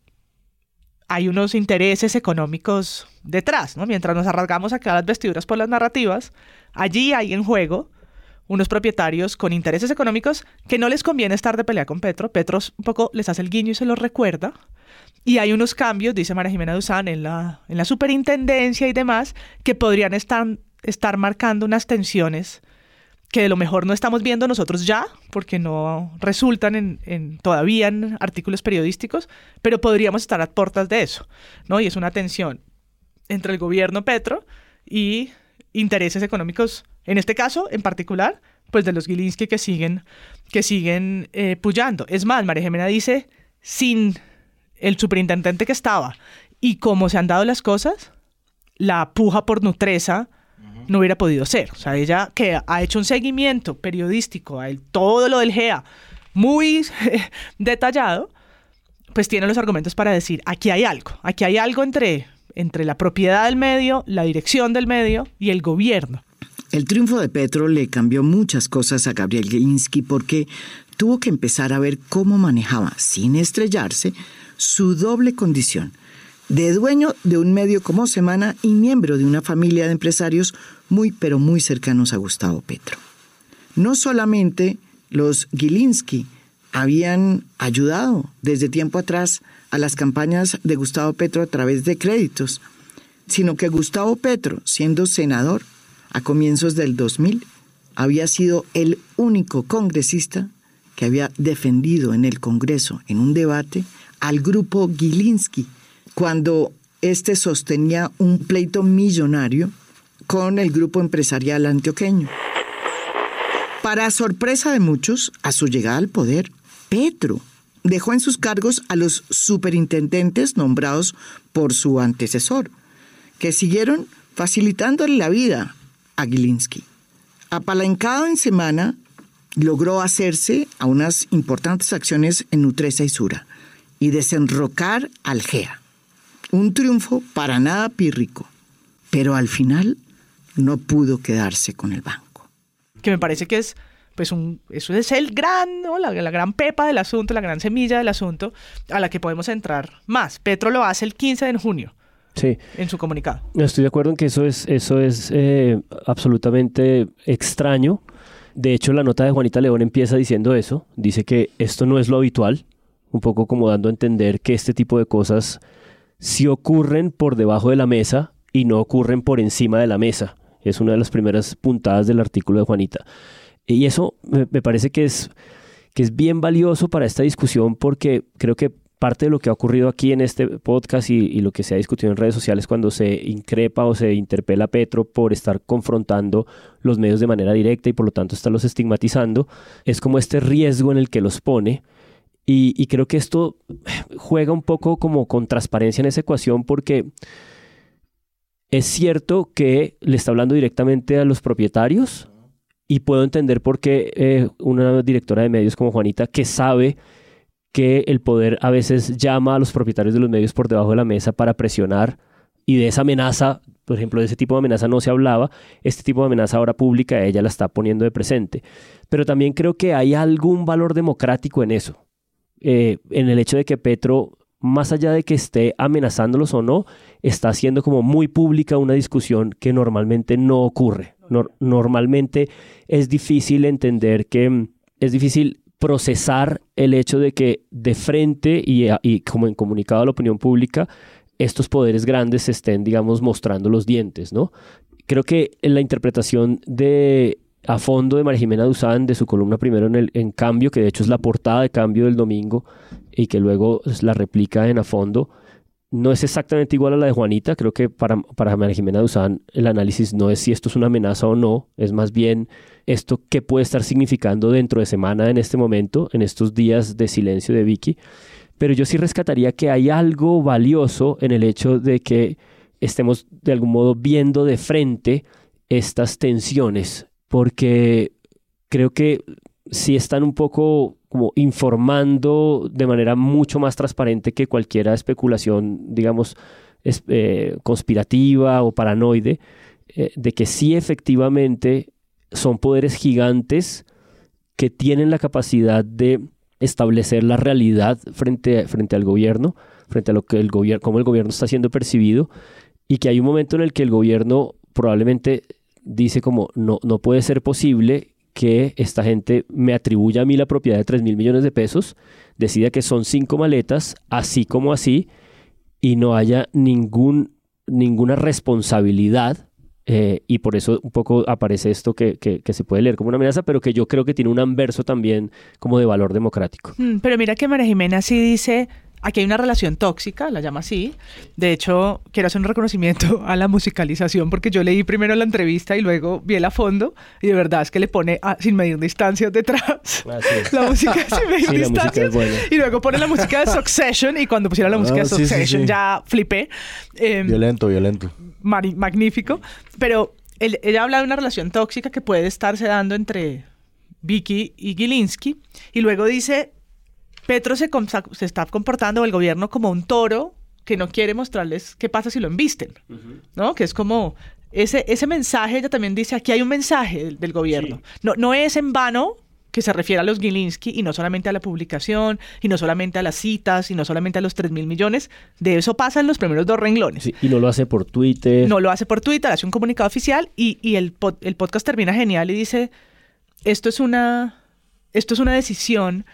hay unos intereses económicos detrás, ¿no? Mientras nos arrasgamos acá las vestiduras por las narrativas, allí hay en juego unos propietarios con intereses económicos que no les conviene estar de pelea con Petro. Petro un poco les hace el guiño y se los recuerda. Y hay unos cambios, dice María Jimena Duzán, en la, en la superintendencia y demás, que podrían estar, estar marcando unas tensiones que de lo mejor no estamos viendo nosotros ya, porque no resultan en, en, todavía en artículos periodísticos, pero podríamos estar a puertas de eso, ¿no? Y es una tensión entre el gobierno Petro y intereses económicos en este caso, en particular, pues de los Gilinski que siguen, que siguen eh, puyando. Es más, María Jimena dice, sin el superintendente que estaba y cómo se han dado las cosas, la puja por Nutresa no hubiera podido ser. O sea, ella que ha hecho un seguimiento periodístico a todo lo del GEA muy detallado, pues tiene los argumentos para decir, aquí hay algo, aquí hay algo entre, entre la propiedad del medio, la dirección del medio y el gobierno. El triunfo de Petro le cambió muchas cosas a Gabriel Gilinski porque tuvo que empezar a ver cómo manejaba, sin estrellarse, su doble condición de dueño de un medio como Semana y miembro de una familia de empresarios muy pero muy cercanos a Gustavo Petro. No solamente los Gilinski habían ayudado desde tiempo atrás a las campañas de Gustavo Petro a través de créditos, sino que Gustavo Petro, siendo senador, a comienzos del 2000, había sido el único congresista que había defendido en el Congreso, en un debate, al grupo Gilinski, cuando éste sostenía un pleito millonario con el grupo empresarial antioqueño. Para sorpresa de muchos, a su llegada al poder, Petro dejó en sus cargos a los superintendentes nombrados por su antecesor, que siguieron facilitándole la vida a Gilinski. Apalancado en semana, logró hacerse a unas importantes acciones en Nutresa y Sura. y desenrocar al GEA. Un triunfo para nada pírrico, pero al final no pudo quedarse con el banco. Que me parece que es pues un, eso es el gran, ¿no? la, la, gran pepa del asunto, la gran semilla del asunto a la que podemos entrar más. Petro lo hace el 15 de junio. Sí. En su comunicado. Estoy de acuerdo en que eso es, eso es eh, absolutamente extraño. De hecho, la nota de Juanita León empieza diciendo eso. Dice que esto no es lo habitual, un poco como dando a entender que este tipo de cosas sí ocurren por debajo de la mesa y no ocurren por encima de la mesa. Es una de las primeras puntadas del artículo de Juanita. Y eso me, parece que es, que es bien valioso para esta discusión porque creo que parte de lo que ha ocurrido aquí en este podcast y, lo que se ha discutido en redes sociales cuando se increpa o se interpela a Petro por estar confrontando los medios de manera directa y por lo tanto estarlos estigmatizando, es como este riesgo en el que los pone. Y, creo que esto juega un poco como con transparencia en esa ecuación porque es cierto que le está hablando directamente a los propietarios, y puedo entender por qué eh, una directora de medios como Juanita, que sabe que el poder a veces llama a los propietarios de los medios por debajo de la mesa para presionar y de esa amenaza, por ejemplo, de ese tipo de amenaza no se hablaba, este tipo de amenaza ahora pública ella la está poniendo de presente. Pero también creo que hay algún valor democrático en eso, eh, en el hecho de que Petro, más allá de que esté amenazándolos o no, está haciendo como muy pública una discusión que normalmente no ocurre normalmente es difícil entender que es difícil procesar el hecho de que de frente y, como en comunicado a la opinión pública, estos poderes grandes se estén, digamos, mostrando los dientes, ¿no? Creo que en la interpretación de a fondo de María Jimena Duzán, de su columna primero en, el, Cambio, que de hecho es la portada de Cambio del domingo y que luego la replica en a fondo, no es exactamente igual a la de Juanita. Creo que para, para María Jimena Duzán el análisis no es si esto es una amenaza o no, es más bien esto qué puede estar significando dentro de semana en este momento, en estos días de silencio de Vicky. Pero yo sí rescataría que hay algo valioso en el hecho de que estemos de algún modo viendo de frente estas tensiones, porque creo que sí están un poco como informando de manera mucho más transparente que cualquier especulación, digamos, eh, conspirativa o paranoide, eh, de que sí efectivamente son poderes gigantes que tienen la capacidad de establecer la realidad frente, frente al gobierno, frente a lo que el gobierno, cómo el gobierno está siendo percibido, y que hay un momento en el que el gobierno probablemente dice como no, no puede ser posible que esta gente me atribuya a mí la propiedad de 3 mil millones de pesos, decida que son cinco maletas, así como así, y no haya ningún, ninguna responsabilidad. Eh, y por eso un poco aparece esto que, que, se puede leer como una amenaza, pero que yo creo que tiene un anverso también como de valor democrático. Mm, pero mira que María Jimena sí dice, Aquí hay una relación tóxica, la llama así. De hecho, quiero hacer un reconocimiento a la musicalización porque yo leí primero la entrevista y luego vi el a fondo y de verdad es que le pone sin medir distancias detrás. La música sin medir distancias. Y luego pone la música de Succession y cuando pusiera la música de ah, Succession ya flipé. Em, violento, violento. Magnífico. Pero ella habla de una relación tóxica que puede estarse dando entre Vicky y Gilinski y luego dice Petro se, se está comportando el gobierno como un toro que no quiere mostrarles qué pasa si lo embisten, ¿no? Que es como ese, ese mensaje, ella también dice, aquí hay un mensaje del, gobierno. No, no es en vano que se refiere a los Gilinski y no solamente a la publicación, y no solamente a las citas, y no solamente a los 3 mil millones. De eso pasa en los primeros dos renglones. y no lo hace por Twitter. No lo hace por Twitter, hace un comunicado oficial y, y el, el podcast termina genial y dice, esto es una, esto es una decisión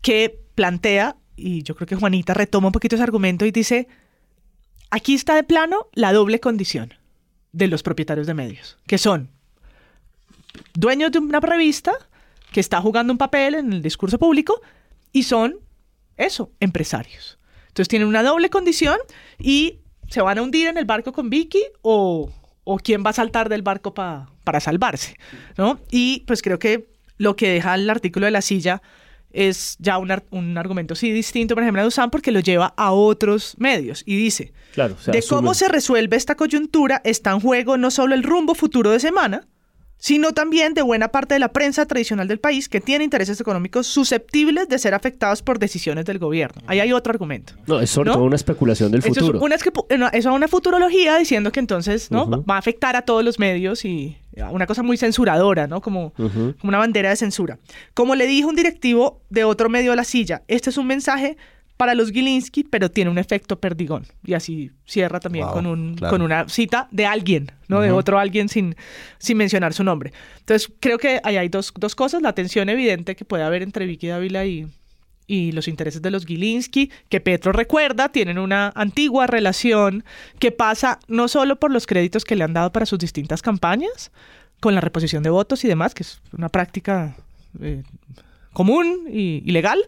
que plantea, y yo creo que Juanita retoma un poquito ese argumento y dice, aquí está de plano la doble condición de los propietarios de medios, que son dueños de una revista que está jugando un papel en el discurso público y son, eso, empresarios. Entonces tienen una doble condición y se van a hundir en el barco con Vicky o, o quién va a saltar del barco para salvarse, ¿no? Y pues creo que lo que deja el artículo de la silla es ya un, argumento sí distinto, por ejemplo, de Usan, porque lo lleva a otros medios y dice, claro, de cómo se resuelve esta coyuntura está en juego no solo el rumbo futuro de semana, sino también de buena parte de la prensa tradicional del país que tiene intereses económicos susceptibles de ser afectados por decisiones del gobierno. Ahí hay otro argumento. No, es sobre todo una especulación del Eso futuro. es una, eso es una futurología diciendo que entonces ¿no? Va a afectar a todos los medios y una cosa muy censuradora, ¿no? Como, como una bandera de censura. Como le dijo un directivo de otro medio a la silla, este es un mensaje para los Gilinski, pero tiene un efecto perdigón. Y así cierra también Wow, con, un, claro. con una cita de alguien, ¿no? De otro alguien sin, sin mencionar su nombre. Entonces, creo que ahí hay dos, dos cosas. La tensión evidente que puede haber entre Vicky Dávila y, y los intereses de los Gilinski, que Petro recuerda, tienen una antigua relación que pasa no solo por los créditos que le han dado para sus distintas campañas, con la reposición de votos y demás, que es una práctica eh, común y, y legal,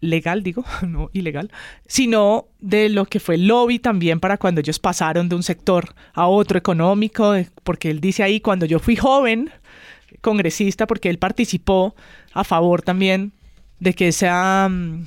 legal digo, no ilegal, sino de lo que fue el lobby también para cuando ellos pasaron de un sector a otro económico, eh, porque él dice ahí, cuando yo fui joven congresista, porque él participó a favor también de que esa, mm,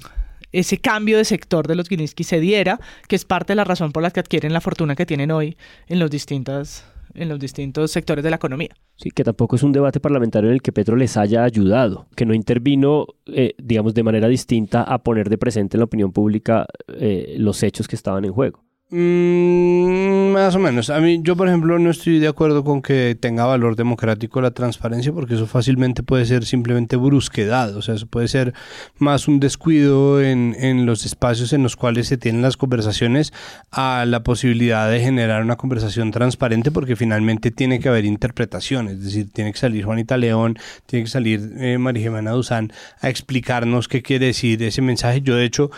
ese cambio de sector de los Gilinski se diera, que es parte de la razón por la que adquieren la fortuna que tienen hoy en los distintas en los distintos sectores de la economía. Sí, que tampoco es un debate parlamentario en el que Petro les haya ayudado, que no intervino, eh, digamos, de manera distinta a poner de presente en la opinión pública eh, los hechos que estaban en juego. Mm, más o menos. A mí, yo por ejemplo, no estoy de acuerdo con que tenga valor democrático la transparencia, porque eso fácilmente puede ser simplemente brusquedad. O sea, eso puede ser más un descuido en, en los espacios en los cuales se tienen las conversaciones a la posibilidad de generar una conversación transparente, porque finalmente tiene que haber interpretación. Es decir, tiene que salir Juanita León, tiene que salir eh, María Duzán a explicarnos qué quiere decir ese mensaje. Yo, de hecho,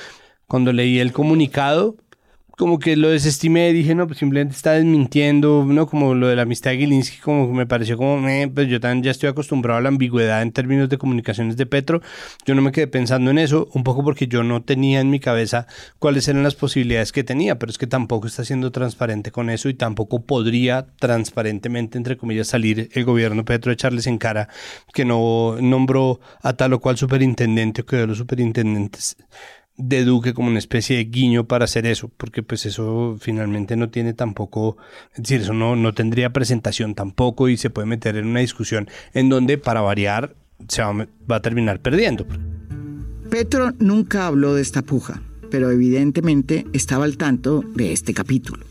cuando leí el comunicado, como que lo desestimé, dije, no, pues simplemente está desmintiendo, ¿no? Como lo de la amistad de Gilinski, como que me pareció como, eh, pues yo también ya estoy acostumbrado a la ambigüedad en términos de comunicaciones de Petro. Yo no me quedé pensando en eso, un poco porque yo no tenía en mi cabeza cuáles eran las posibilidades que tenía, pero es que tampoco está siendo transparente con eso y tampoco podría transparentemente, entre comillas, salir el gobierno Petro echarles en cara que no nombró a tal o cual superintendente o que de los superintendentes de Duque como una especie de guiño para hacer eso, porque pues eso finalmente no tiene tampoco, es decir, eso no, no tendría presentación tampoco y se puede meter en una discusión en donde para variar se va, a- va a terminar perdiendo. Petro nunca habló de esta puja, pero evidentemente estaba al tanto de este capítulo.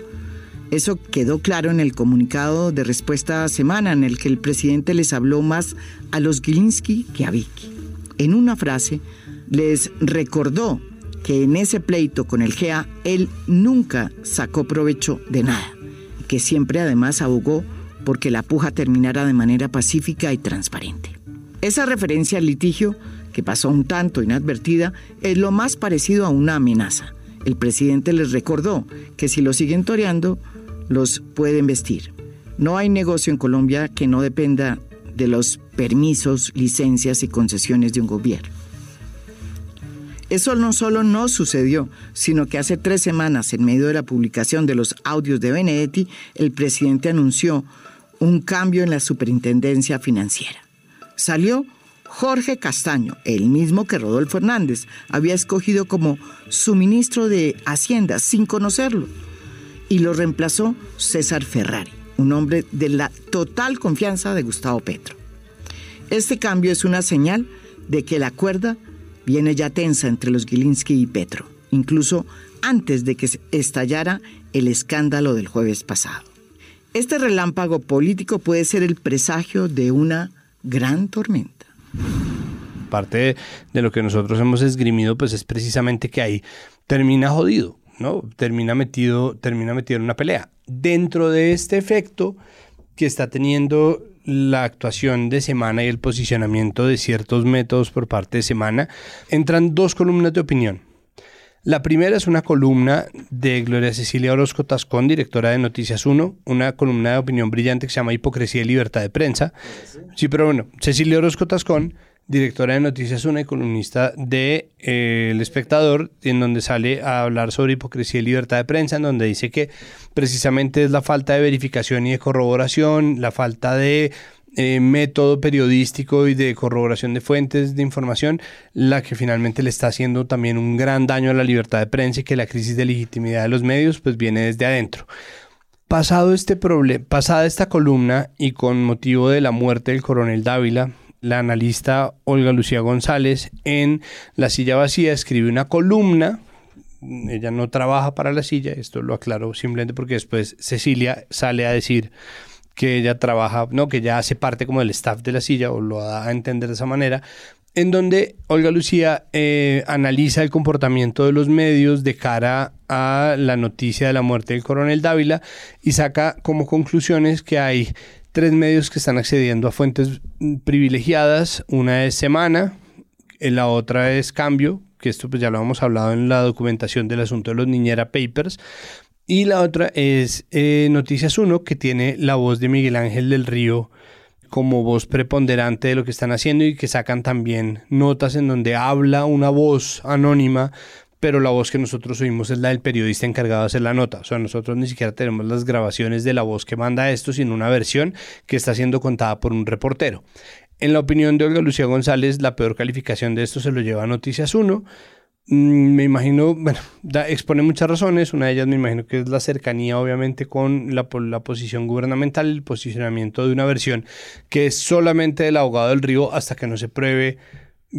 Eso quedó claro en el comunicado de respuesta a semana en el que el presidente les habló más a los Gilinski que a Vicky. En una frase les recordó que en ese pleito con el GEA él nunca sacó provecho de nada, que siempre además abogó porque la puja terminara de manera pacífica y transparente. Esa referencia al litigio, que pasó un tanto inadvertida, es lo más parecido a una amenaza. El presidente les recordó que si lo siguen toreando, los pueden vestir. No hay negocio en Colombia que no dependa de los permisos, licencias y concesiones de un gobierno. Eso no solo no sucedió, sino que hace tres semanas, en medio de la publicación de los audios de Benedetti, el presidente anunció un cambio en la superintendencia financiera. Salió Jorge Castaño, el mismo que Rodolfo Hernández había escogido como su ministro de Hacienda sin conocerlo, y lo reemplazó César Ferrari, un hombre de la total confianza de Gustavo Petro. Este cambio es una señal de que la cuerda viene ya tensa entre los Gilinski y Petro, incluso antes de que estallara el escándalo del jueves pasado. Este relámpago político puede ser el presagio de una gran tormenta. Parte de lo que nosotros hemos esgrimido, pues es precisamente que ahí termina jodido, ¿no? Termina metido, termina metido en una pelea. Dentro de este efecto que está teniendo la actuación de semana y el posicionamiento de ciertos métodos por parte de semana, entran dos columnas de opinión. La primera es una columna de Gloria Cecilia Orozco Tascón, directora de Noticias 1, una columna de opinión brillante que se llama Hipocresía y Libertad de Prensa. Sí, pero bueno, Cecilia Orozco Tascón, directora de Noticias 1 y columnista de eh, El Espectador, en donde sale a hablar sobre hipocresía y libertad de prensa, en donde dice que precisamente es la falta de verificación y de corroboración, la falta de eh, método periodístico y de corroboración de fuentes de información, la que finalmente le está haciendo también un gran daño a la libertad de prensa y que la crisis de legitimidad de los medios pues viene desde adentro. Pasado este pasada esta columna y con motivo de la muerte del coronel Dávila, la analista Olga Lucía González en La silla vacía escribe una columna. Ella no trabaja para la silla, esto lo aclaro simplemente porque después Cecilia sale a decir que ella trabaja, no, que ya hace parte como del staff de la silla o lo da a entender de esa manera, en donde Olga Lucía eh, analiza el comportamiento de los medios de cara a la noticia de la muerte del coronel Dávila y saca como conclusiones que hay tres medios que están accediendo a fuentes privilegiadas. Una es Semana, eh, la otra es Cambio, que esto pues ya lo hemos hablado en la documentación del asunto de los Niñera Papers. Y la otra es eh, Noticias 1, que tiene la voz de Miguel Ángel del Río como voz preponderante de lo que están haciendo y que sacan también notas en donde habla una voz anónima, pero la voz que nosotros oímos es la del periodista encargado de hacer la nota. O sea, nosotros ni siquiera tenemos las grabaciones de la voz que manda esto, sino una versión que está siendo contada por un reportero. En la opinión de Olga Lucía González, la peor calificación de esto se lo lleva a Noticias 1 Mm, me imagino, bueno, expone muchas razones. Una de ellas me imagino que es la cercanía, obviamente, con la, la, posición gubernamental, el posicionamiento de una versión que es solamente del abogado del río hasta que no se pruebe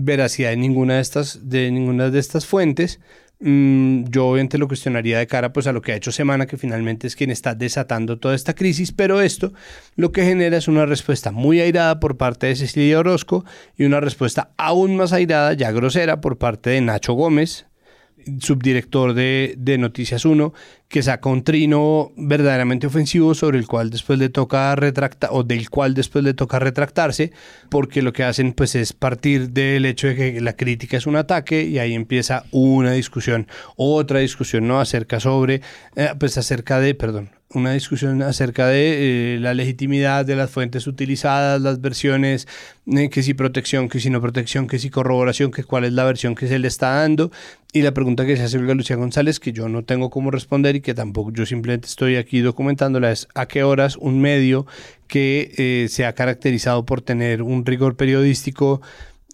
veracidad de ninguna de estas, de ninguna de estas fuentes. Mm, yo obviamente lo cuestionaría de cara pues a lo que ha hecho Semana, que finalmente es quien está desatando toda esta crisis, pero esto lo que genera es una respuesta muy airada por parte de Cecilia Orozco y una respuesta aún más airada, ya grosera, por parte de Nacho Gómez, subdirector de, de Noticias 1, que saca un trino verdaderamente ofensivo sobre el cual después le toca retractar o del cual después le toca retractarse porque lo que hacen pues es partir del hecho de que la crítica es un ataque y ahí empieza una discusión otra discusión no acerca sobre eh, pues acerca de perdón una discusión acerca de eh, la legitimidad de las fuentes utilizadas, las versiones, eh, que si protección, que si no protección, que si corroboración, que cuál es la versión que se le está dando. Y la pregunta que se hace Olga Lucía González, que yo no tengo cómo responder y que tampoco yo simplemente estoy aquí documentándola, es a qué horas un medio que eh, se ha caracterizado por tener un rigor periodístico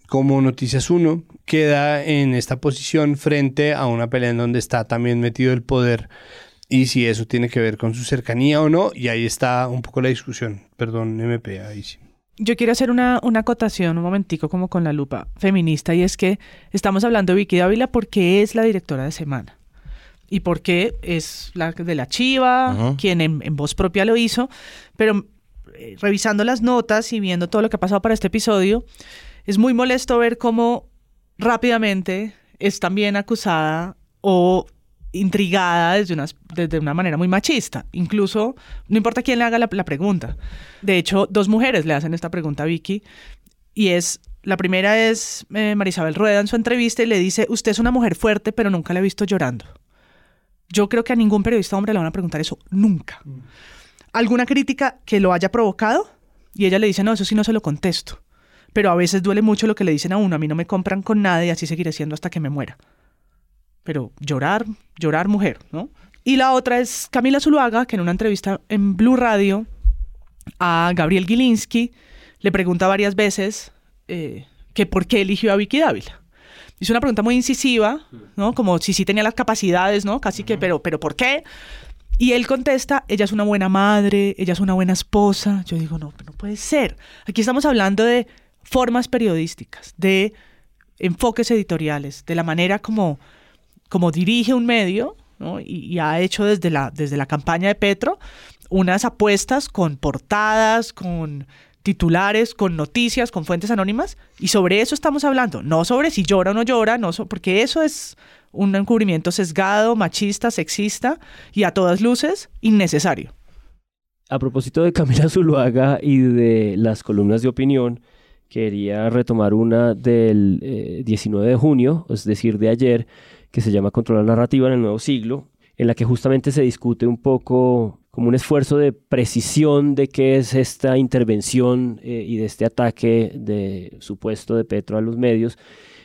como Noticias 1 queda en esta posición frente a una pelea en donde está también metido el poder y si eso tiene que ver con su cercanía o no, y ahí está un poco la discusión. Perdón, MP, ahí sí. Yo quiero hacer una, una acotación un momentico como con la lupa feminista y es que estamos hablando de Vicky Dávila porque es la directora de Semana y porque es la de la Chiva, quien en, voz propia lo hizo, pero eh, revisando las notas y viendo todo lo que ha pasado para este episodio, es muy molesto ver cómo rápidamente es también acusada o intrigada desde una, desde una manera muy machista. Incluso, no importa quién le haga la, pregunta. De hecho, dos mujeres le hacen esta pregunta a Vicky y es, la primera es eh, Marisabel Rueda en su entrevista y le dice, usted es una mujer fuerte, pero nunca la he visto llorando. Yo creo que a ningún periodista hombre le van a preguntar eso nunca. ¿Alguna crítica que lo haya provocado? Y ella le dice, no, eso sí no se lo contesto. Pero a veces duele mucho lo que le dicen a uno, a mí no me compran con nada y así seguiré siendo hasta que me muera pero llorar, llorar mujer, ¿no? Y la otra es Camila Zuluaga, que en una entrevista en Blue Radio a Gabriel Gilinski le pregunta varias veces eh, que por qué eligió a Vicky Dávila. Es una pregunta muy incisiva, ¿no? Como si sí tenía las capacidades, ¿no? Casi que, pero, pero ¿por qué? Y él contesta, ella es una buena madre, ella es una buena esposa. Yo digo, no, no puede ser. Aquí estamos hablando de formas periodísticas, de enfoques editoriales, de la manera como como dirige un medio y, ha hecho desde la, desde la campaña de Petro unas apuestas con portadas, con titulares, con noticias, con fuentes anónimas, y sobre eso estamos hablando, no sobre si llora o no llora, no porque eso es un encubrimiento sesgado, machista, sexista y a todas luces innecesario. A propósito de Camila Zuluaga y de las columnas de opinión, quería retomar una del 19 eh, de junio, es decir, de ayer, que se llama Control la Narrativa en el Nuevo Siglo, en la que justamente se discute un poco como un esfuerzo de precisión de qué es esta intervención eh, y de este ataque de supuesto de Petro a los medios.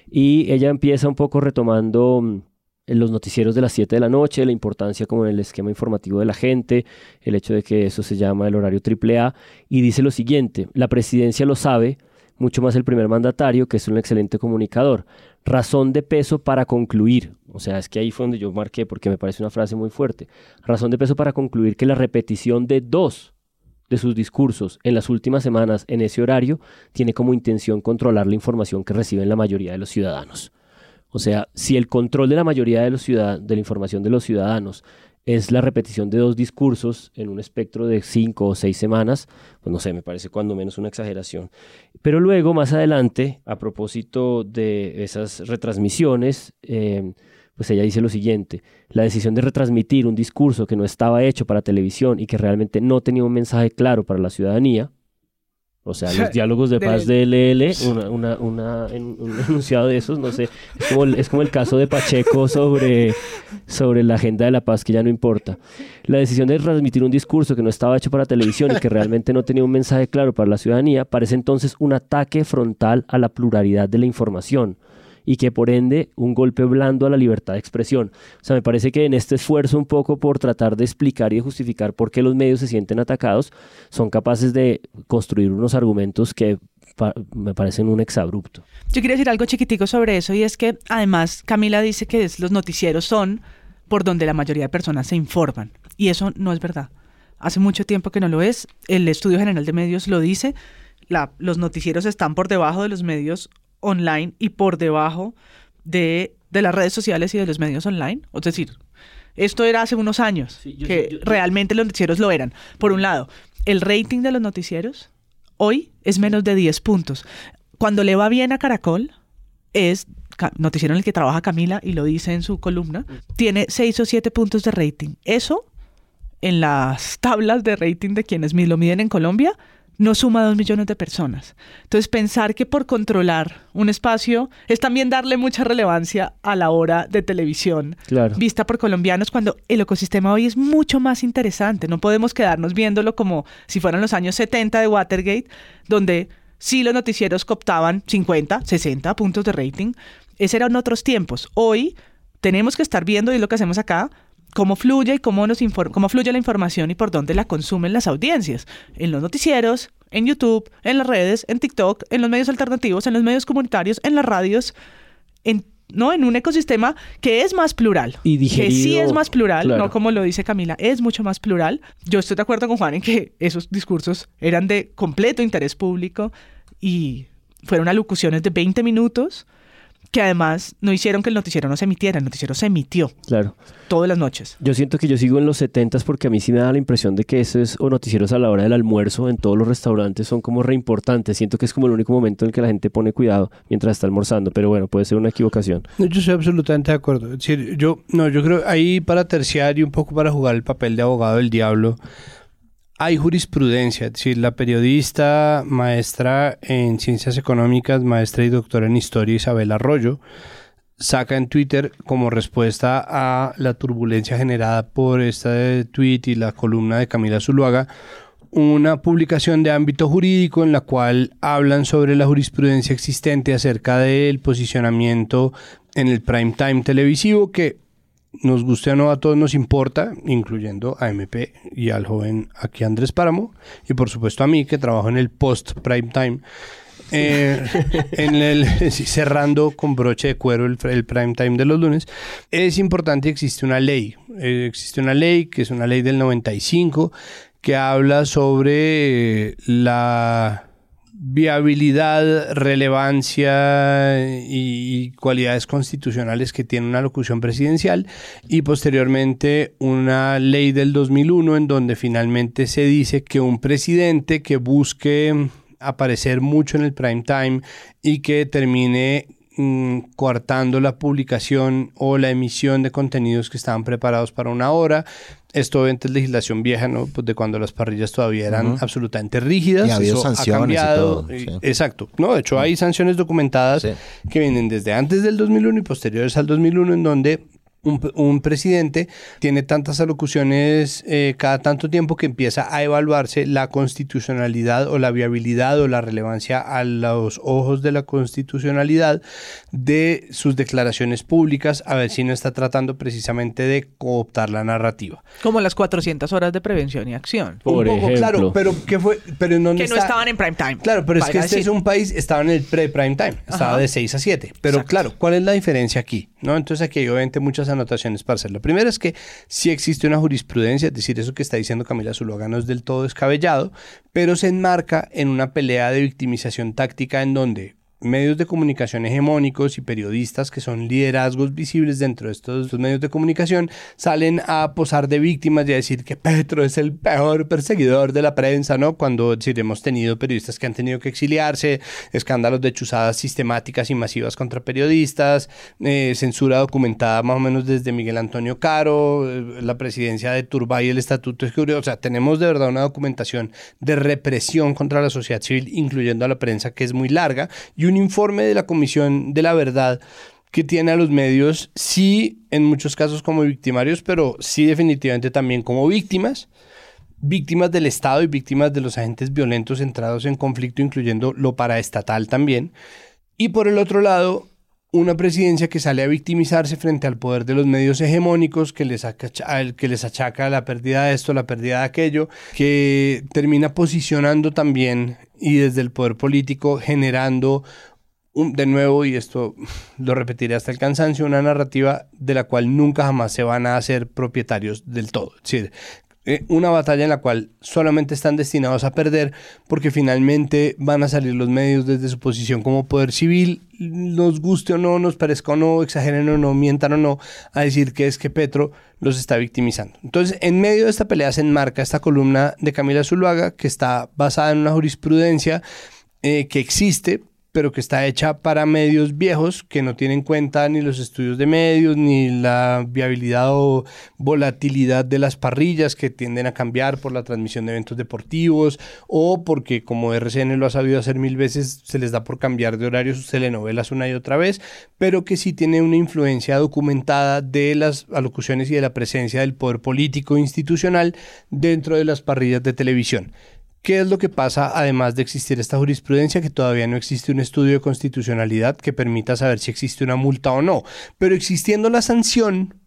Y ella empieza un poco retomando mm, los noticieros de las 7 de la noche, la importancia como en el esquema informativo de la gente, el hecho de que eso se llama el horario AAA, y dice lo siguiente, la presidencia lo sabe, mucho más el primer mandatario, que es un excelente comunicador. Razón de peso para concluir, o sea, es que ahí fue donde yo marqué porque me parece una frase muy fuerte. Razón de peso para concluir que la repetición de dos de sus discursos en las últimas semanas en ese horario tiene como intención controlar la información que reciben la mayoría de los ciudadanos. O sea, si el control de la mayoría de, los de la información de los ciudadanos es la repetición de dos discursos en un espectro de cinco o seis semanas, pues no sé, me parece cuando menos una exageración. Pero luego, más adelante, a propósito de esas retransmisiones, eh, pues ella dice lo siguiente, la decisión de retransmitir un discurso que no estaba hecho para televisión y que realmente no tenía un mensaje claro para la ciudadanía, o sea, los diálogos de paz de LL, una, una, un enunciado de esos, no sé, es como, es como el caso de Pacheco sobre, sobre la agenda de la paz que ya no importa. La decisión de transmitir un discurso que no estaba hecho para televisión y que realmente no tenía un mensaje claro para la ciudadanía parece entonces un ataque frontal a la pluralidad de la información y que por ende un golpe blando a la libertad de expresión. O sea, me parece que en este esfuerzo un poco por tratar de explicar y de justificar por qué los medios se sienten atacados, son capaces de construir unos argumentos que me parecen un exabrupto. Yo quería decir algo chiquitico sobre eso y es que además Camila dice que los noticieros son por donde la mayoría de personas se informan y eso no es verdad. Hace mucho tiempo que no lo es. El Estudio General de Medios lo dice. Los noticieros están por debajo de los medios online y por debajo de, las redes sociales y de los medios online. Es decir, esto era hace unos años, que realmente los noticieros lo eran. Por un lado, el rating de los noticieros hoy es menos de 10 puntos. Cuando le va bien a Caracol, es noticiero en el que trabaja Camila y lo dice en su columna, tiene 6 o 7 puntos de rating. Eso, en las tablas de rating de quienes lo miden en Colombia, no suma dos millones de personas. Entonces, pensar que por controlar un espacio es también darle mucha relevancia a la hora de televisión vista por colombianos cuando el ecosistema hoy es mucho más interesante. No podemos quedarnos viéndolo como si fueran los años 70 de Watergate, donde sí los noticieros cooptaban 50, 60 puntos de rating. Ese eran otros tiempos. Hoy tenemos que estar viendo, y lo que hacemos acá, cómo fluye y cómo, nos cómo fluye la información y por dónde la consumen las audiencias. En los noticieros, en YouTube, en las redes, en TikTok, en los medios alternativos, en los medios comunitarios, en las radios, en, ¿no? en un ecosistema que es más plural. Y que sí es más plural, no como lo dice Camila, es mucho más plural. Yo estoy de acuerdo con Juan en que esos discursos eran de completo interés público y fueron alocuciones de 20 minutos que además no hicieron que el noticiero no se emitiera, el noticiero se emitió. Claro. Todas las noches. Yo siento que yo sigo en los 70 porque a mí sí me da la impresión de que esos o noticieros a la hora del almuerzo en todos los restaurantes son como re importantes. Siento que es como el único momento en el que la gente pone cuidado mientras está almorzando, pero bueno, puede ser una equivocación. yo estoy absolutamente de acuerdo. Es decir, yo, no, yo creo ahí para terciar y un poco para jugar el papel de abogado del diablo hay jurisprudencia, es decir, la periodista, maestra en ciencias económicas, maestra y doctora en historia Isabel Arroyo, saca en Twitter como respuesta a la turbulencia generada por este tweet y la columna de Camila Zuluaga, una publicación de ámbito jurídico en la cual hablan sobre la jurisprudencia existente acerca del posicionamiento en el prime time televisivo que nos guste o no, a todos nos importa, incluyendo a MP y al joven aquí Andrés Páramo, y por supuesto a mí que trabajo en el post prime time. Eh, en el, cerrando con broche de cuero el, el, prime time de los lunes, es importante, existe una ley, eh, existe una ley que es una ley del 95 que habla sobre la viabilidad, relevancia y cualidades constitucionales que tiene una locución presidencial y posteriormente una ley del 2001 en donde finalmente se dice que un presidente que busque aparecer mucho en el prime time y que termine mm, coartando la publicación o la emisión de contenidos que estaban preparados para una hora, esto obviamente es legislación vieja, ¿no? Pues de cuando las parrillas todavía eran absolutamente rígidas. Y ha habido sanciones ha cambiado. Exacto. No, de hecho hay sanciones documentadas que vienen desde antes del 2001 y posteriores al 2001 en donde un, presidente tiene tantas alocuciones eh, cada tanto tiempo que empieza a evaluarse la constitucionalidad o la viabilidad o la relevancia a los ojos de la constitucionalidad de sus declaraciones públicas, a ver si no está tratando precisamente de cooptar la narrativa. Como las 400 horas de prevención y acción. Por un poco, claro, pero ¿qué fue? Pero no que no estaban en prime time. Claro, pero es que este es un país, estaba en el pre-prime time, estaba de 6 a 7. Pero claro, ¿cuál es la diferencia aquí? ¿No? Entonces aquí hay obviamente muchas anotaciones para hacer. La primera es que sí existe una jurisprudencia, es decir, eso que está diciendo Camila Zuluaga no es del todo descabellado, pero se enmarca en una pelea de victimización táctica en donde medios de comunicación hegemónicos y periodistas que son liderazgos visibles dentro de estos, medios de comunicación salen a posar de víctimas y a decir que Petro es el peor perseguidor de la prensa, ¿no? Cuando hemos tenido periodistas que han tenido que exiliarse, escándalos de chuzadas sistemáticas y masivas contra periodistas, eh, censura documentada más o menos desde Miguel Antonio Caro, eh, la presidencia de Turbay el Estatuto de o sea, tenemos de verdad una documentación de represión contra la sociedad civil, incluyendo a la prensa, que es muy larga y un informe de la Comisión de la Verdad que tiene a los medios, sí en muchos casos como victimarios, pero sí definitivamente también como víctimas, víctimas del Estado y víctimas de los agentes violentos entrados en conflicto, incluyendo lo paraestatal también. Y por el otro lado, una presidencia que sale a victimizarse frente al poder de los medios hegemónicos, que les, achaca, que les achaca la pérdida de esto, la pérdida de aquello, que termina posicionando también y desde el poder político generando de nuevo, y esto lo repetiré hasta el cansancio, una narrativa de la cual nunca jamás se van a hacer propietarios del todo. Es decir, eh, una batalla en la cual solamente están destinados a perder porque finalmente van a salir los medios desde su posición como poder civil, nos guste o no, nos parezca o no, exageren o no, mientan o no, a decir que es que Petro los está victimizando. Entonces, en medio de esta pelea se enmarca esta columna de Camila Zuluaga que está basada en una jurisprudencia eh, que existe, pero que está hecha para medios viejos que no tienen en cuenta ni los estudios de medios, ni la viabilidad o volatilidad de las parrillas que tienden a cambiar por la transmisión de eventos deportivos o porque como RCN lo ha sabido hacer mil veces, se les da por cambiar de horario sus telenovelas una y otra vez, pero que sí tiene una influencia documentada de las alocuciones y de la presencia del poder político institucional dentro de las parrillas de televisión. ¿Qué es lo que pasa además de existir esta jurisprudencia? Que todavía no existe un estudio de constitucionalidad que permita saber si existe una multa o no. Pero existiendo la sanción,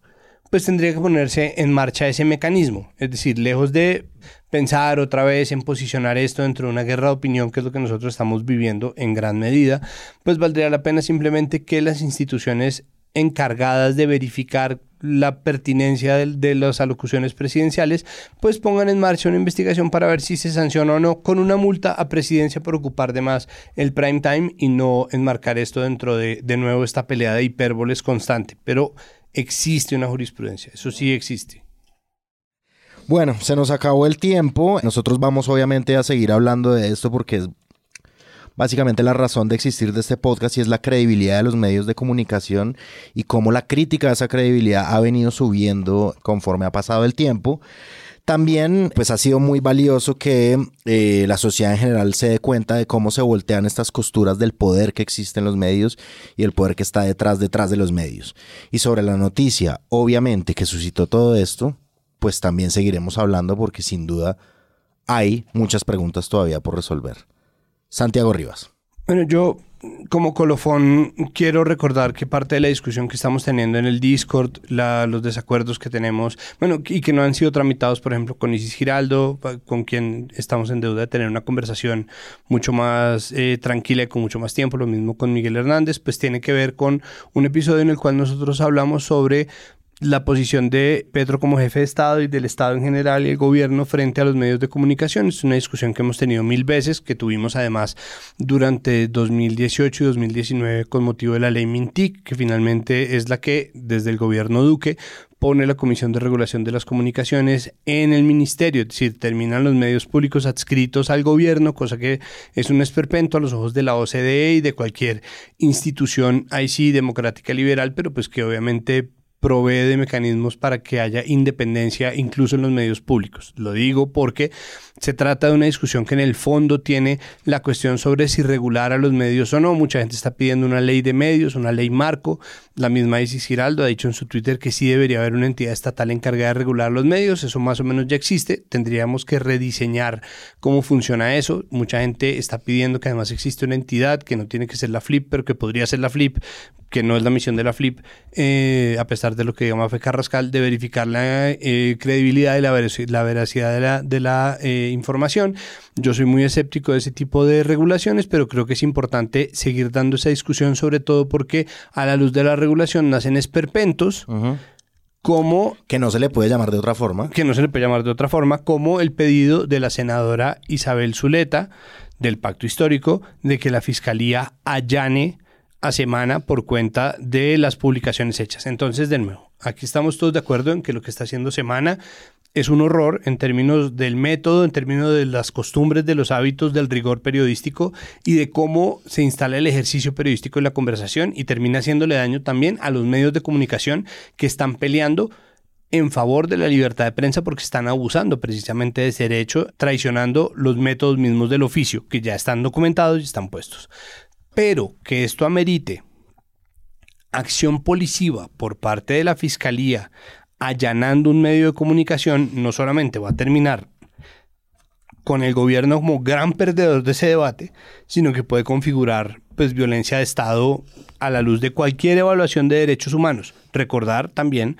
pues tendría que ponerse en marcha ese mecanismo. Es decir, lejos de pensar otra vez en posicionar esto dentro de una guerra de opinión, que es lo que nosotros estamos viviendo en gran medida, pues valdría la pena simplemente que las instituciones encargadas de verificar la pertinencia de, las alocuciones presidenciales, pues pongan en marcha una investigación para ver si se sanciona o no con una multa a presidencia por ocupar de más el prime time y no enmarcar esto dentro de, de nuevo, esta pelea de hipérboles constante. Pero existe una jurisprudencia, eso sí existe. Bueno, se nos acabó el tiempo. Nosotros vamos obviamente a seguir hablando de esto porque es básicamente la razón de existir de este podcast y es la credibilidad de los medios de comunicación y cómo la crítica de esa credibilidad ha venido subiendo conforme ha pasado el tiempo. También pues ha sido muy valioso que eh, la sociedad en general se dé cuenta de cómo se voltean estas costuras del poder que existe en los medios y el poder que está detrás detrás de los medios. Y sobre la noticia, obviamente que suscitó todo esto, pues también seguiremos hablando porque sin duda hay muchas preguntas todavía por resolver. Santiago Rivas. Bueno, yo como colofón quiero recordar que parte de la discusión que estamos teniendo en el Discord, los desacuerdos que tenemos, bueno, y que no han sido tramitados, por ejemplo, con Isis Giraldo, con quien estamos en deuda de tener una conversación mucho más eh, tranquila y con mucho más tiempo, lo mismo con Miguel Hernández, pues tiene que ver con un episodio en el cual nosotros hablamos sobre la posición de Petro como jefe de Estado y del Estado en general y el gobierno frente a los medios de comunicación. Es una discusión que hemos tenido mil veces, que tuvimos además durante 2018 y 2019 con motivo de la ley Mintic, que finalmente es la que desde el gobierno Duque pone la Comisión de Regulación de las Comunicaciones en el ministerio, es decir, terminan los medios públicos adscritos al gobierno, cosa que es un esperpento a los ojos de la OCDE y de cualquier institución ahí sí democrática liberal, pero pues que obviamente provee de mecanismos para que haya independencia incluso en los medios públicos. Lo digo porque se trata de una discusión que en el fondo tiene la cuestión sobre si regular a los medios o no. Mucha gente está pidiendo una ley de medios, una ley marco. La misma Isis Giraldo ha dicho en su Twitter que sí debería haber una entidad estatal encargada de regular los medios. Eso más o menos ya existe. Tendríamos que rediseñar cómo funciona eso. Mucha gente está pidiendo que además existe una entidad que no tiene que ser la FLIP, pero que podría ser la FLIP, que no es la misión de la FLIP, eh, a pesar de lo que llama Fe Carrascal, de verificar la eh, credibilidad y la, veracidad de la, de la eh, información. Yo soy muy escéptico de ese tipo de regulaciones, pero creo que es importante seguir dando esa discusión, sobre todo porque a la luz de la regulación nacen esperpentos. Como, que no se le puede llamar de otra forma. Que no se le puede llamar de otra forma, como el pedido de la senadora Isabel Zuleta del Pacto Histórico de que la Fiscalía allane a semana por cuenta de las publicaciones hechas. Entonces, de nuevo, aquí estamos todos de acuerdo en que lo que está haciendo Semana es un horror en términos del método, en términos de las costumbres, de los hábitos, del rigor periodístico y de cómo se instala el ejercicio periodístico en la conversación y termina haciéndole daño también a los medios de comunicación que están peleando en favor de la libertad de prensa porque están abusando precisamente de ese derecho, traicionando los métodos mismos del oficio, que ya están documentados y están puestos. Pero que esto amerite acción policiva por parte de la Fiscalía allanando un medio de comunicación, no solamente va a terminar con el gobierno como gran perdedor de ese debate, sino que puede configurar pues violencia de Estado a la luz de cualquier evaluación de derechos humanos. Recordar también